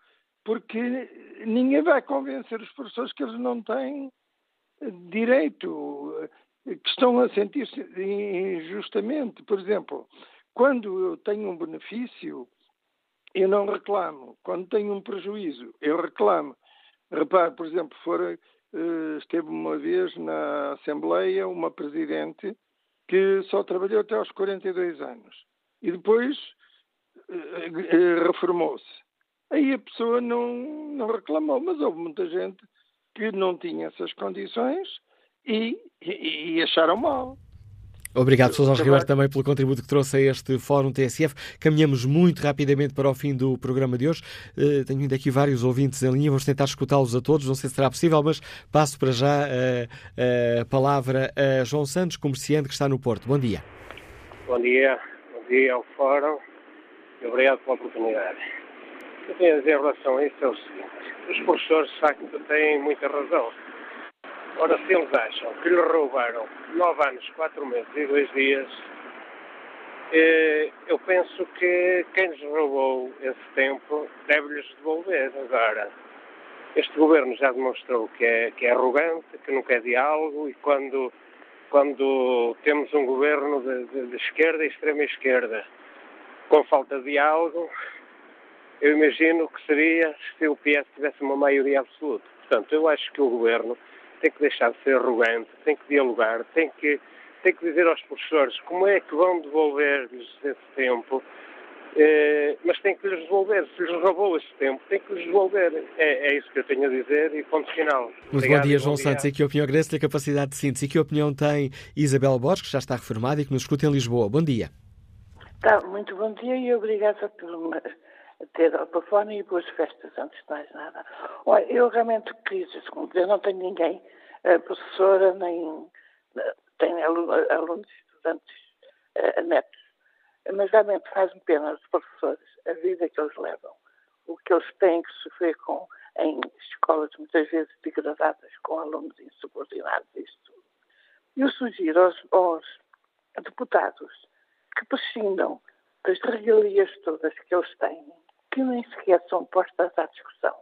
Speaker 27: porque ninguém vai convencer os professores que eles não têm direito, que estão a sentir-se injustamente. Por exemplo, quando eu tenho um benefício, eu não reclamo. Quando tenho um prejuízo, eu reclamo. Repare, por exemplo, for, eh, esteve uma vez na Assembleia uma presidente que só trabalhou até aos 42 anos e depois eh, eh, reformou-se. Aí a pessoa não, não reclamou, mas houve muita gente que não tinha essas condições e, e, e acharam mal.
Speaker 2: Obrigado, Sr. Jorge Ribeiro, também pelo contributo que trouxe a este Fórum TSF. Caminhamos muito rapidamente para o fim do programa de hoje. Uh, tenho ainda aqui vários ouvintes em linha, vamos tentar escutá-los a todos, não sei se será possível, mas passo para já uh, a palavra a João Santos, comerciante que está no Porto. Bom dia.
Speaker 28: Bom dia, bom dia ao Fórum e obrigado pela oportunidade que tenho a dizer em relação a isso é o seguinte. Os professores, de facto, têm muita razão. Ora, se eles acham que lhe roubaram nove anos, quatro meses e dois dias, eh, eu penso que quem lhes roubou esse tempo deve-lhes devolver. Agora, este governo já demonstrou que é, que é arrogante, que não quer diálogo e quando, quando temos um governo de, de, de esquerda e extrema esquerda com falta de diálogo, eu imagino que seria se o PS tivesse uma maioria absoluta. Portanto, eu acho que o governo tem que deixar de ser arrogante, tem que dialogar, tem que, tem que dizer aos professores como é que vão devolver-lhes esse tempo, eh, mas tem que lhes devolver. Se lhes roubou esse tempo, tem que lhes devolver. É, é isso que eu tenho a dizer e ponto final.
Speaker 2: Muito Obrigado, bom dia, João bom Santos. Dia. E que opinião agradece a capacidade de síntese. E que opinião tem Isabel Borges, que já está reformada e que nos escuta em Lisboa. Bom dia.
Speaker 29: Tá, muito bom dia e obrigada por ter ao telefone e boas festas, antes de mais nada. Olha, eu realmente quis eu não tenho ninguém, uh, professora, nem, têm alunos e estudantes uh, netos. Mas realmente faz-me pena os professores, a vida que eles levam, o que eles têm que sofrer com, em escolas muitas vezes degradadas, com alunos insubordinados, isto. Eu sugiro aos, aos deputados que prescindam das regalias todas que eles têm, que nem sequer são postas à discussão.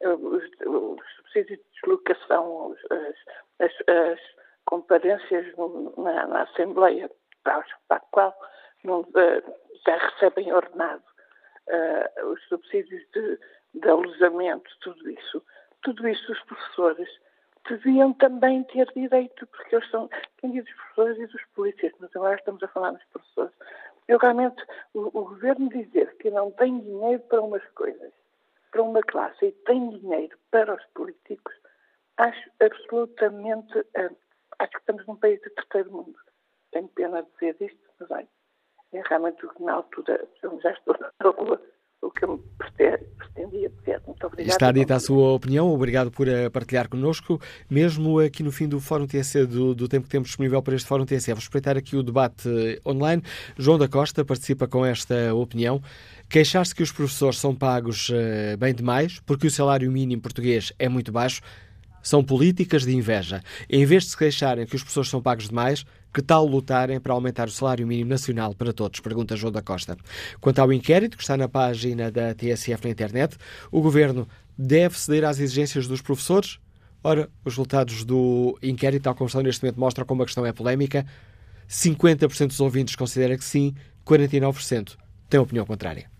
Speaker 29: Os, os subsídios de deslocação, as, as, as comparências na, na, Assembleia, para, a qual não, eh, já recebem ordenado, uh, os subsídios de, de alojamento, tudo isso. Tudo isso os professores deviam também ter direito, porque eles são, quem diz os professores e dos polícias, mas agora estamos a falar dos professores. Eu realmente, o, o, governo dizer que não tem dinheiro para umas coisas, para uma classe, e tem dinheiro para os políticos, acho absolutamente, uh, acho que estamos num país de terceiro mundo. Tenho pena de dizer isto, mas olha, é realmente na altura, já estou na rua, o que eu pretendia dizer. Muito obrigada.
Speaker 2: Está dita a sua opinião, obrigado por eh, partilhar connosco, mesmo aqui no fim do Fórum TSE, do, do tempo que temos disponível para este Fórum TSE. Vou espreitar aqui o debate eh, online. João da Costa participa com esta opinião. Queixar-se que os professores são pagos uh, bem demais, porque o salário mínimo português é muito baixo, são políticas de inveja. Em vez de se queixarem que os professores são pagos demais, que tal lutarem para aumentar o salário mínimo nacional para todos? Pergunta João da Costa. Quanto ao inquérito que está na página da TSF na internet, o governo deve ceder às exigências dos professores? Ora, os resultados do inquérito, tal como estão neste momento, mostram como a questão é polémica. 50% dos ouvintes considera que sim, 49% têm opinião contrária.